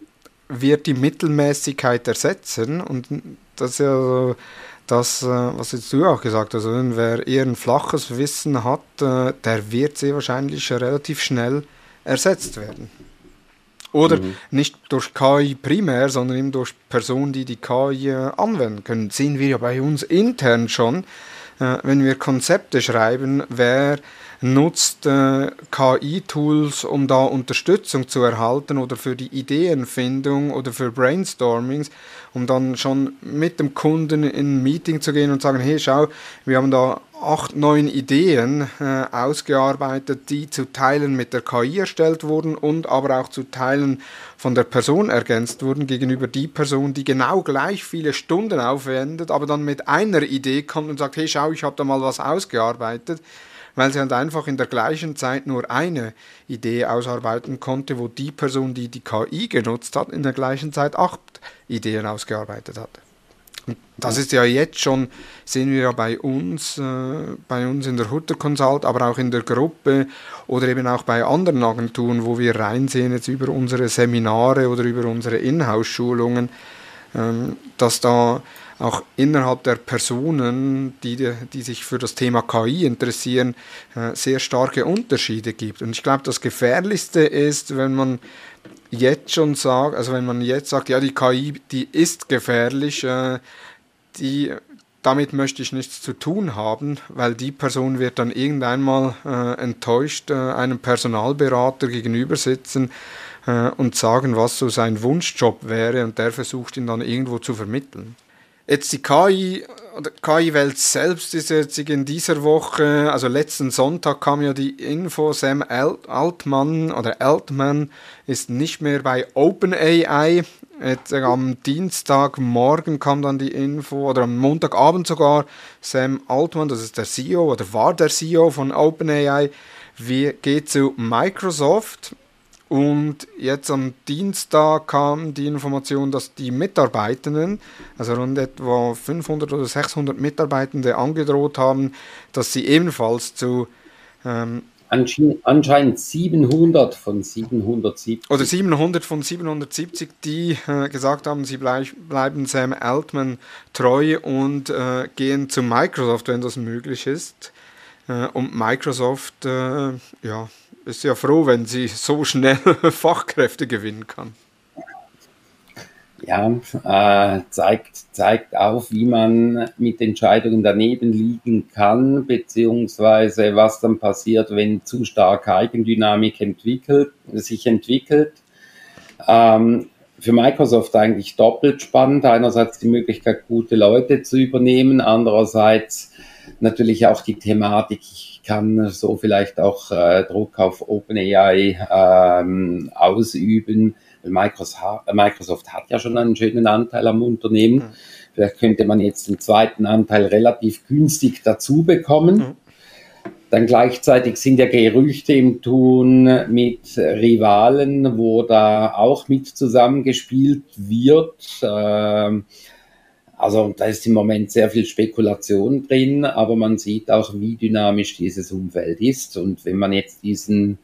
wird die Mittelmäßigkeit ersetzen und das ist ja das, äh, was jetzt du auch gesagt hast, also wer eher ein flaches Wissen hat, äh, der wird sehr wahrscheinlich relativ schnell ersetzt werden. Oder mhm. nicht durch KI primär, sondern eben durch Personen, die die KI äh, anwenden können. Sehen wir ja bei uns intern schon, wenn wir Konzepte schreiben, wer nutzt äh, KI-Tools, um da Unterstützung zu erhalten oder für die Ideenfindung oder für Brainstormings, um dann schon mit dem Kunden in ein Meeting zu gehen und sagen, hey, schau, wir haben da acht, neun Ideen äh, ausgearbeitet, die zu Teilen mit der KI erstellt wurden und aber auch zu Teilen von der Person ergänzt wurden gegenüber die Person, die genau gleich viele Stunden aufwendet, aber dann mit einer Idee kommt und sagt, hey, schau, ich habe da mal was ausgearbeitet weil sie halt einfach in der gleichen Zeit nur eine Idee ausarbeiten konnte, wo die Person, die die KI genutzt hat, in der gleichen Zeit acht Ideen ausgearbeitet hat. Und das ist ja jetzt schon, sehen wir ja bei uns, äh, bei uns in der Hutter Consult, aber auch in der Gruppe oder eben auch bei anderen Agenturen, wo wir reinsehen jetzt über unsere Seminare oder über unsere Inhouse-Schulungen, ähm, dass da auch innerhalb der Personen, die, die sich für das Thema KI interessieren, äh, sehr starke Unterschiede gibt. Und ich glaube, das Gefährlichste ist, wenn man jetzt schon sagt, also wenn man jetzt sagt, ja, die KI, die ist gefährlich, äh, die, damit möchte ich nichts zu tun haben, weil die Person wird dann irgendeinmal äh, enttäuscht einem Personalberater gegenüber sitzen und sagen, was so sein Wunschjob wäre und der versucht ihn dann irgendwo zu vermitteln. Jetzt die KI, oder KI-Welt selbst ist jetzt in dieser Woche, also letzten Sonntag kam ja die Info, Sam Altman oder Altman ist nicht mehr bei OpenAI. Jetzt am Dienstagmorgen kam dann die Info, oder am Montagabend sogar, Sam Altman, das ist der CEO oder war der CEO von OpenAI, geht zu Microsoft und jetzt am Dienstag kam die Information, dass die Mitarbeitenden, also rund etwa 500 oder 600 Mitarbeitende angedroht haben, dass sie ebenfalls zu ähm, anscheinend 700 von 770 oder 700 von 770, die äh, gesagt haben, sie bleib, bleiben Sam Altman treu und äh, gehen zu Microsoft, wenn das möglich ist. Äh, und Microsoft, äh, ja, ist ja froh, wenn sie so schnell Fachkräfte gewinnen kann. Ja, äh, zeigt, zeigt auf, wie man mit Entscheidungen daneben liegen kann, beziehungsweise was dann passiert, wenn zu starke Eigendynamik entwickelt, sich entwickelt. Ähm, für Microsoft eigentlich doppelt spannend. Einerseits die Möglichkeit, gute Leute zu übernehmen, andererseits natürlich auch die Thematik, ich kann so vielleicht auch äh, Druck auf OpenAI ähm, ausüben. Microsoft, Microsoft hat ja schon einen schönen Anteil am Unternehmen. Mhm. Vielleicht könnte man jetzt den zweiten Anteil relativ günstig dazu bekommen. Mhm. Dann gleichzeitig sind ja Gerüchte im Tun mit Rivalen, wo da auch mit zusammengespielt wird. Ähm, also da ist im Moment sehr viel Spekulation drin, aber man sieht auch, wie dynamisch dieses Umfeld ist. Und wenn man jetzt diesen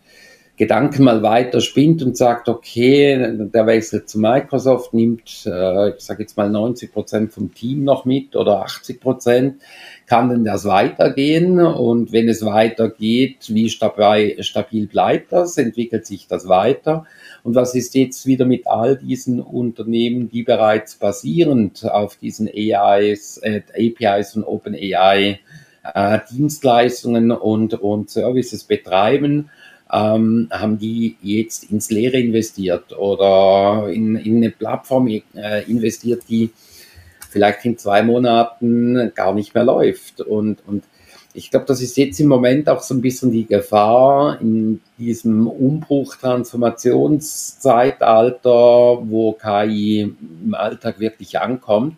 Gedanken mal weiter spinnt und sagt, okay, der Wechsel zu Microsoft nimmt, äh, ich sage jetzt mal 90 Prozent vom Team noch mit oder 80 Prozent, kann denn das weitergehen? Und wenn es weitergeht, wie stabil, stabil bleibt das? Entwickelt sich das weiter? Und was ist jetzt wieder mit all diesen Unternehmen, die bereits basierend auf diesen AIs, äh, APIs und OpenAI äh, Dienstleistungen und, und Services betreiben? Ähm, haben die jetzt ins Leere investiert oder in, in eine Plattform äh, investiert, die vielleicht in zwei Monaten gar nicht mehr läuft. Und, und ich glaube, das ist jetzt im Moment auch so ein bisschen die Gefahr in diesem Umbruch Transformationszeitalter, wo KI im Alltag wirklich ankommt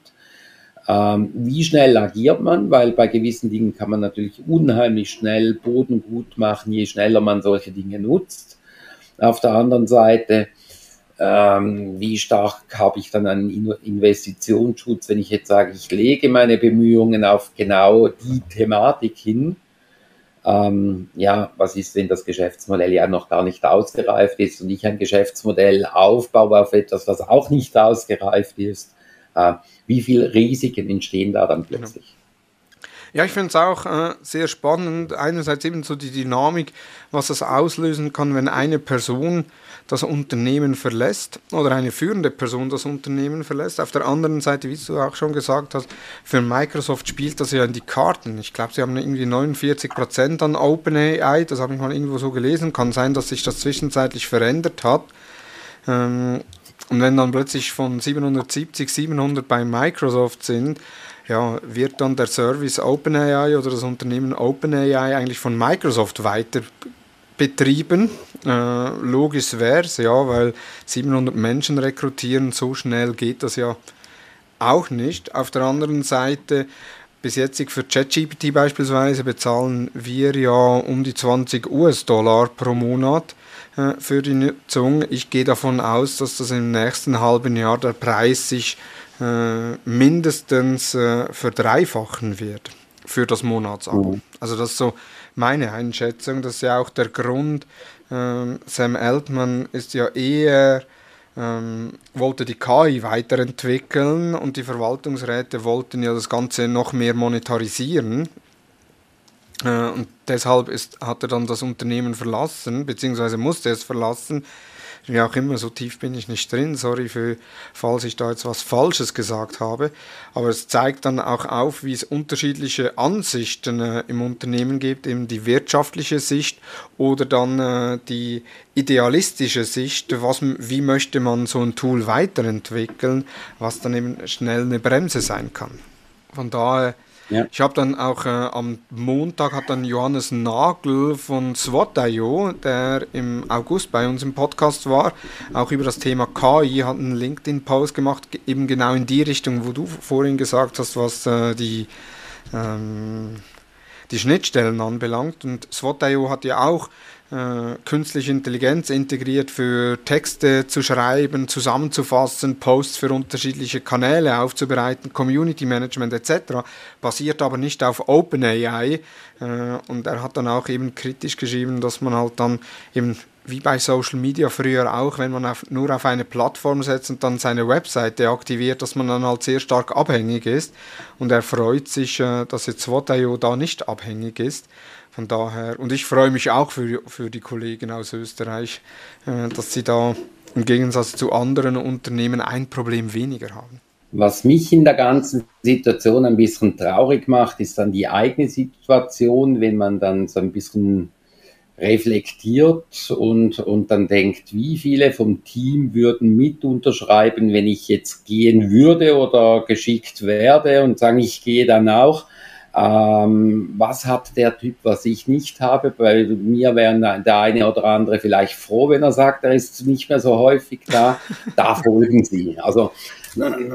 ähm, wie schnell agiert man? Weil bei gewissen Dingen kann man natürlich unheimlich schnell Boden gut machen, je schneller man solche Dinge nutzt. Auf der anderen Seite, ähm, wie stark habe ich dann einen Investitionsschutz, wenn ich jetzt sage, ich lege meine Bemühungen auf genau die Thematik hin? Ähm, ja, was ist, wenn das Geschäftsmodell ja noch gar nicht ausgereift ist und ich ein Geschäftsmodell aufbaue auf etwas, was auch nicht ausgereift ist? Äh, wie viele Risiken entstehen da dann genau. plötzlich? Ja, ich finde es auch äh, sehr spannend. Einerseits eben so die Dynamik, was das auslösen kann, wenn eine Person das Unternehmen verlässt oder eine führende Person das Unternehmen verlässt. Auf der anderen Seite, wie du auch schon gesagt hast, für Microsoft spielt das ja in die Karten. Ich glaube, sie haben irgendwie 49 Prozent an OpenAI, das habe ich mal irgendwo so gelesen. Kann sein, dass sich das zwischenzeitlich verändert hat. Ähm, und wenn dann plötzlich von 770, 700 bei Microsoft sind, ja, wird dann der Service OpenAI oder das Unternehmen OpenAI eigentlich von Microsoft weiter betrieben. Äh, logisch wäre es, ja, weil 700 Menschen rekrutieren, so schnell geht das ja auch nicht. Auf der anderen Seite, bis jetzt für ChatGPT beispielsweise bezahlen wir ja um die 20 US-Dollar pro Monat für die Nutzung. Ich gehe davon aus, dass das im nächsten halben Jahr der Preis sich äh, mindestens äh, verdreifachen wird für das Monatsabo. Mhm. Also das ist so meine Einschätzung. Das ist ja auch der Grund. Ähm, Sam Altman ist ja eher ähm, wollte die KI weiterentwickeln und die Verwaltungsräte wollten ja das Ganze noch mehr monetarisieren. Äh, und deshalb ist, hat er dann das Unternehmen verlassen, beziehungsweise musste es verlassen, wie auch immer, so tief bin ich nicht drin, sorry, für, falls ich da jetzt was Falsches gesagt habe. Aber es zeigt dann auch auf, wie es unterschiedliche Ansichten äh, im Unternehmen gibt, eben die wirtschaftliche Sicht oder dann äh, die idealistische Sicht, was, wie möchte man so ein Tool weiterentwickeln, was dann eben schnell eine Bremse sein kann. Von daher ja. Ich habe dann auch äh, am Montag hat dann Johannes Nagel von SWOT.io, der im August bei uns im Podcast war, auch über das Thema KI, hat einen LinkedIn-Post gemacht, eben genau in die Richtung, wo du vorhin gesagt hast, was äh, die ähm, die Schnittstellen anbelangt. Und SWOT.io hat ja auch künstliche Intelligenz integriert für Texte zu schreiben, zusammenzufassen, Posts für unterschiedliche Kanäle aufzubereiten, Community Management etc. Basiert aber nicht auf OpenAI. Äh, und er hat dann auch eben kritisch geschrieben, dass man halt dann eben wie bei Social Media früher auch, wenn man auf, nur auf eine Plattform setzt und dann seine Webseite aktiviert, dass man dann halt sehr stark abhängig ist. Und er freut sich, äh, dass jetzt SWOT.io da nicht abhängig ist. Von daher, und ich freue mich auch für, für die Kollegen aus Österreich, äh, dass sie da im Gegensatz zu anderen Unternehmen ein Problem weniger haben. Was mich in der ganzen Situation ein bisschen traurig macht, ist dann die eigene Situation, wenn man dann so ein bisschen reflektiert und, und dann denkt, wie viele vom Team würden mit unterschreiben, wenn ich jetzt gehen würde oder geschickt werde und sagen, ich gehe dann auch. Ähm, was hat der Typ, was ich nicht habe? Bei mir wäre der eine oder andere vielleicht froh, wenn er sagt, er ist nicht mehr so häufig da. Da folgen Sie. Also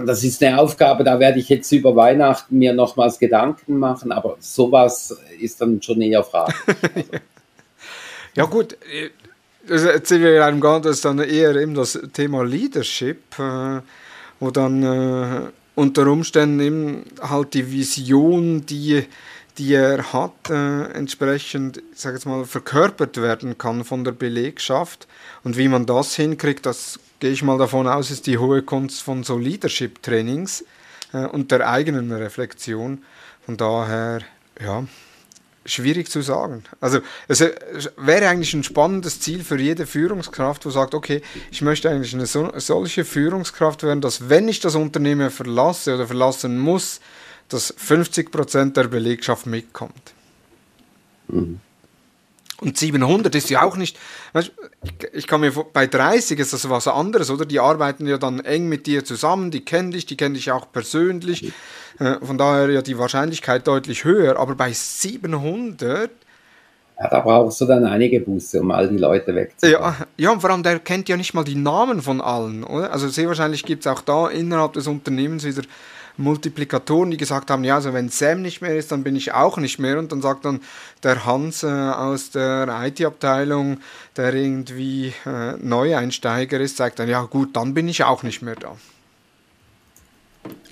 das ist eine Aufgabe, da werde ich jetzt über Weihnachten mir nochmals Gedanken machen, aber sowas ist dann schon eher Frage. Also. ja gut, das erzählen wir in einem Ganzen, das ist dann eher eben das Thema Leadership, äh, wo dann äh, unter Umständen eben halt die Vision, die, die er hat, äh, entsprechend, sag jetzt mal, verkörpert werden kann von der Belegschaft. Und wie man das hinkriegt, das gehe ich mal davon aus, ist die hohe Kunst von so Leadership-Trainings äh, und der eigenen Reflexion. Von daher, ja, Schwierig zu sagen. Also es wäre eigentlich ein spannendes Ziel für jede Führungskraft, wo sagt, okay, ich möchte eigentlich eine so, solche Führungskraft werden, dass wenn ich das Unternehmen verlasse oder verlassen muss, dass 50% der Belegschaft mitkommt. Mhm. Und 700 ist ja auch nicht, ich kann mir bei 30 ist das was anderes, oder? Die arbeiten ja dann eng mit dir zusammen, die kennen dich, die kennen dich auch persönlich. Äh, von daher ja die Wahrscheinlichkeit deutlich höher. Aber bei 700 ja, da brauchst du dann einige Busse, um all die Leute wegzunehmen. Ja, ja, und vor allem, der kennt ja nicht mal die Namen von allen, oder? Also sehr wahrscheinlich gibt es auch da innerhalb des Unternehmens wieder Multiplikatoren, die gesagt haben, ja, also wenn Sam nicht mehr ist, dann bin ich auch nicht mehr. Und dann sagt dann der Hans äh, aus der IT-Abteilung, der irgendwie äh, Neueinsteiger ist, sagt dann, ja gut, dann bin ich auch nicht mehr da.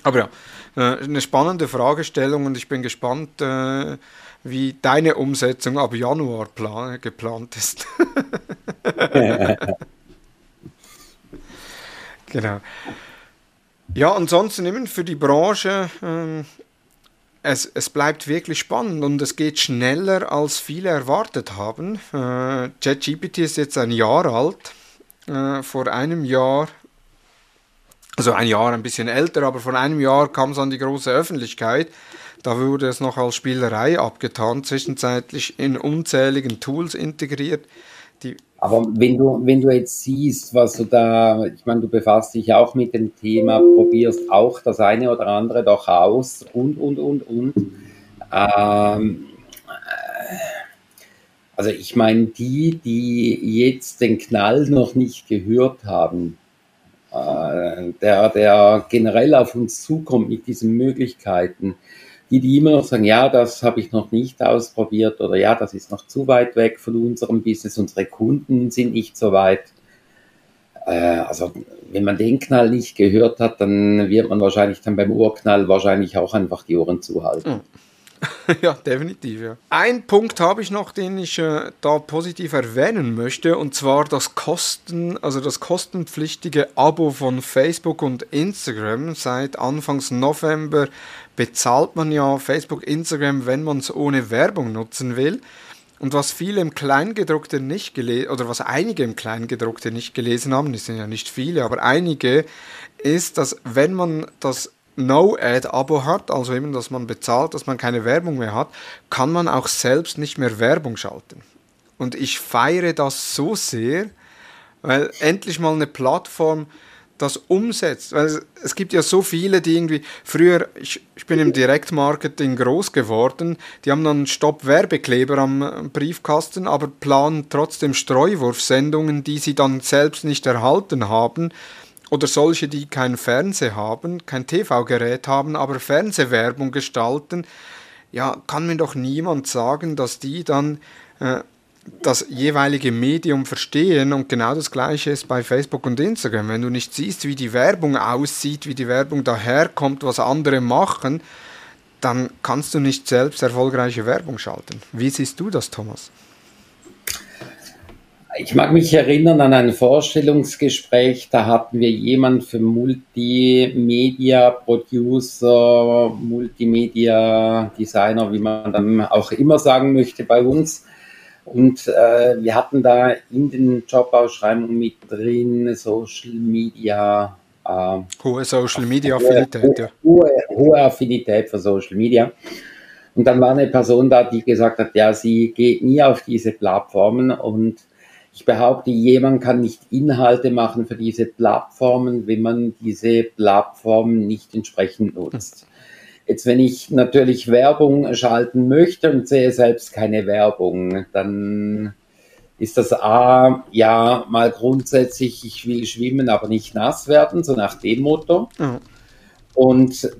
Aber ja, äh, eine spannende Fragestellung und ich bin gespannt, äh, wie deine Umsetzung ab Januar plan geplant ist. genau. Ja, ansonsten eben für die Branche, ähm, es, es bleibt wirklich spannend und es geht schneller, als viele erwartet haben. Äh, ChatGPT ist jetzt ein Jahr alt. Äh, vor einem Jahr, also ein Jahr ein bisschen älter, aber vor einem Jahr kam es an die große Öffentlichkeit. Da wurde es noch als Spielerei abgetan, zwischenzeitlich in unzähligen Tools integriert. Die aber wenn du, wenn du jetzt siehst, was du da, ich meine, du befasst dich auch mit dem Thema, probierst auch das eine oder andere doch aus und, und, und, und. Ähm, äh, also ich meine, die, die jetzt den Knall noch nicht gehört haben, äh, der, der generell auf uns zukommt mit diesen Möglichkeiten, die, die immer sagen, ja, das habe ich noch nicht ausprobiert oder ja, das ist noch zu weit weg von unserem Business, unsere Kunden sind nicht so weit. Äh, also wenn man den Knall nicht gehört hat, dann wird man wahrscheinlich dann beim Urknall wahrscheinlich auch einfach die Ohren zuhalten. Mhm. ja, definitiv. Ja. Ein Punkt habe ich noch, den ich äh, da positiv erwähnen möchte, und zwar das Kosten, also das kostenpflichtige Abo von Facebook und Instagram. Seit Anfangs November bezahlt man ja Facebook, Instagram, wenn man es ohne Werbung nutzen will. Und was viele im Kleingedruckte nicht gelesen, oder was einige im Kleingedruckte nicht gelesen haben, das sind ja nicht viele, aber einige, ist, dass wenn man das No-Ad-Abo hat, also eben, dass man bezahlt, dass man keine Werbung mehr hat, kann man auch selbst nicht mehr Werbung schalten. Und ich feiere das so sehr, weil endlich mal eine Plattform das umsetzt. Weil es, es gibt ja so viele, die irgendwie, früher, ich, ich bin im Direktmarketing groß geworden, die haben dann Stopp-Werbekleber am Briefkasten, aber planen trotzdem Streuwurfsendungen, die sie dann selbst nicht erhalten haben oder solche, die kein Fernseher haben, kein TV-Gerät haben, aber Fernsehwerbung gestalten, ja, kann mir doch niemand sagen, dass die dann äh, das jeweilige Medium verstehen und genau das gleiche ist bei Facebook und Instagram. Wenn du nicht siehst, wie die Werbung aussieht, wie die Werbung daherkommt, was andere machen, dann kannst du nicht selbst erfolgreiche Werbung schalten. Wie siehst du das, Thomas? Ich mag mich erinnern an ein Vorstellungsgespräch, da hatten wir jemand für Multimedia Producer, Multimedia Designer, wie man dann auch immer sagen möchte bei uns. Und äh, wir hatten da in den Jobausschreibungen mit drin Social Media. Äh, hohe Social Media Affinität, ja. Hohe, hohe Affinität für Social Media. Und dann war eine Person da, die gesagt hat, ja, sie geht nie auf diese Plattformen und ich behaupte, jemand kann nicht Inhalte machen für diese Plattformen, wenn man diese Plattformen nicht entsprechend nutzt. Jetzt, wenn ich natürlich Werbung schalten möchte und sehe selbst keine Werbung, dann ist das A, ja, mal grundsätzlich, ich will schwimmen, aber nicht nass werden, so nach dem Motto. Mhm. Und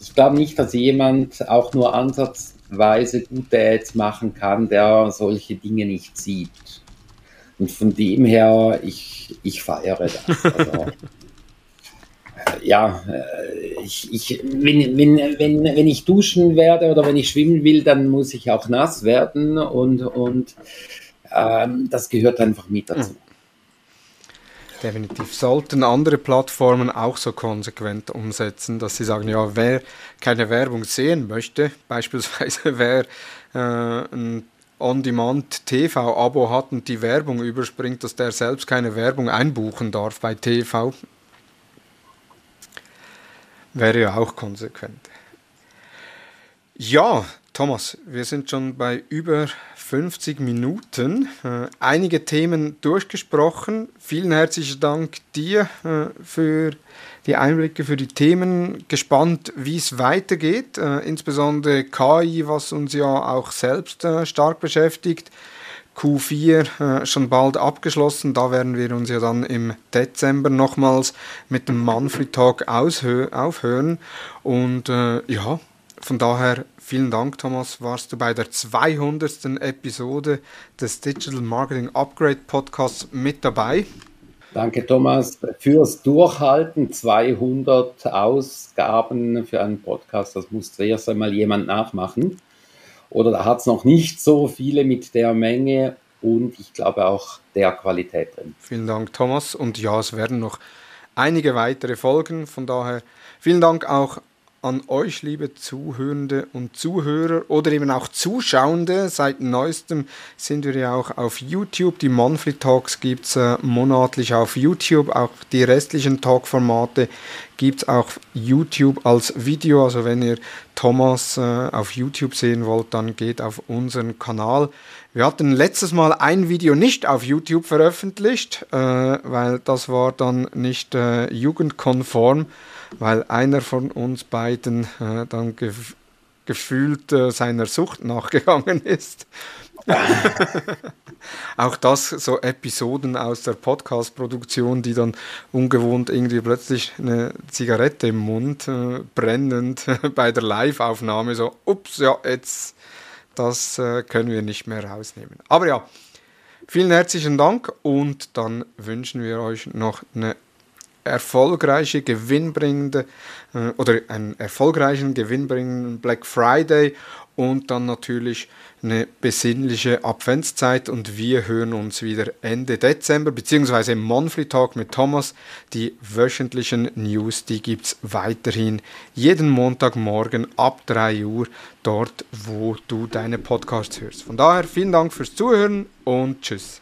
ich glaube nicht, dass jemand auch nur ansatzweise gute Ads machen kann, der solche Dinge nicht sieht. Und von dem her, ich, ich feiere das. Also, ja, äh, ich, ich, wenn, wenn, wenn, wenn ich duschen werde oder wenn ich schwimmen will, dann muss ich auch nass werden und, und ähm, das gehört einfach mit dazu. Hm. Definitiv. Sollten andere Plattformen auch so konsequent umsetzen, dass sie sagen, ja, wer keine Werbung sehen möchte, beispielsweise wer äh, ein On-Demand-TV-Abo hat und die Werbung überspringt, dass der selbst keine Werbung einbuchen darf bei TV. Wäre ja auch konsequent. Ja, Thomas, wir sind schon bei über 50 Minuten. Äh, einige Themen durchgesprochen. Vielen herzlichen Dank dir äh, für die Einblicke, für die Themen. Gespannt, wie es weitergeht. Äh, insbesondere KI, was uns ja auch selbst äh, stark beschäftigt. Q4 äh, schon bald abgeschlossen. Da werden wir uns ja dann im Dezember nochmals mit dem Manfred Talk aufhören. Und äh, ja, von daher vielen Dank, Thomas. Warst du bei der 200. Episode des Digital Marketing Upgrade Podcasts mit dabei? Danke, Thomas, fürs Durchhalten. 200 Ausgaben für einen Podcast, das muss zuerst einmal jemand nachmachen. Oder da hat es noch nicht so viele mit der Menge und ich glaube auch der Qualität drin. Vielen Dank, Thomas. Und ja, es werden noch einige weitere Folgen. Von daher vielen Dank auch an euch, liebe Zuhörende und Zuhörer oder eben auch Zuschauende. Seit neuestem sind wir ja auch auf YouTube. Die Monthly Talks gibt es äh, monatlich auf YouTube. Auch die restlichen Talk-Formate gibt es auch YouTube als Video. Also wenn ihr Thomas äh, auf YouTube sehen wollt, dann geht auf unseren Kanal. Wir hatten letztes Mal ein Video nicht auf YouTube veröffentlicht, äh, weil das war dann nicht äh, jugendkonform weil einer von uns beiden äh, dann gef gefühlt äh, seiner Sucht nachgegangen ist. Auch das so Episoden aus der Podcast-Produktion, die dann ungewohnt irgendwie plötzlich eine Zigarette im Mund, äh, brennend bei der Live-Aufnahme, so, ups, ja, jetzt, das äh, können wir nicht mehr rausnehmen. Aber ja, vielen herzlichen Dank und dann wünschen wir euch noch eine erfolgreiche, gewinnbringende äh, oder einen erfolgreichen, gewinnbringenden Black Friday und dann natürlich eine besinnliche Adventszeit und wir hören uns wieder Ende Dezember beziehungsweise im Monthly Talk mit Thomas. Die wöchentlichen News, die gibt es weiterhin jeden Montagmorgen ab 3 Uhr dort, wo du deine Podcasts hörst. Von daher vielen Dank fürs Zuhören und tschüss.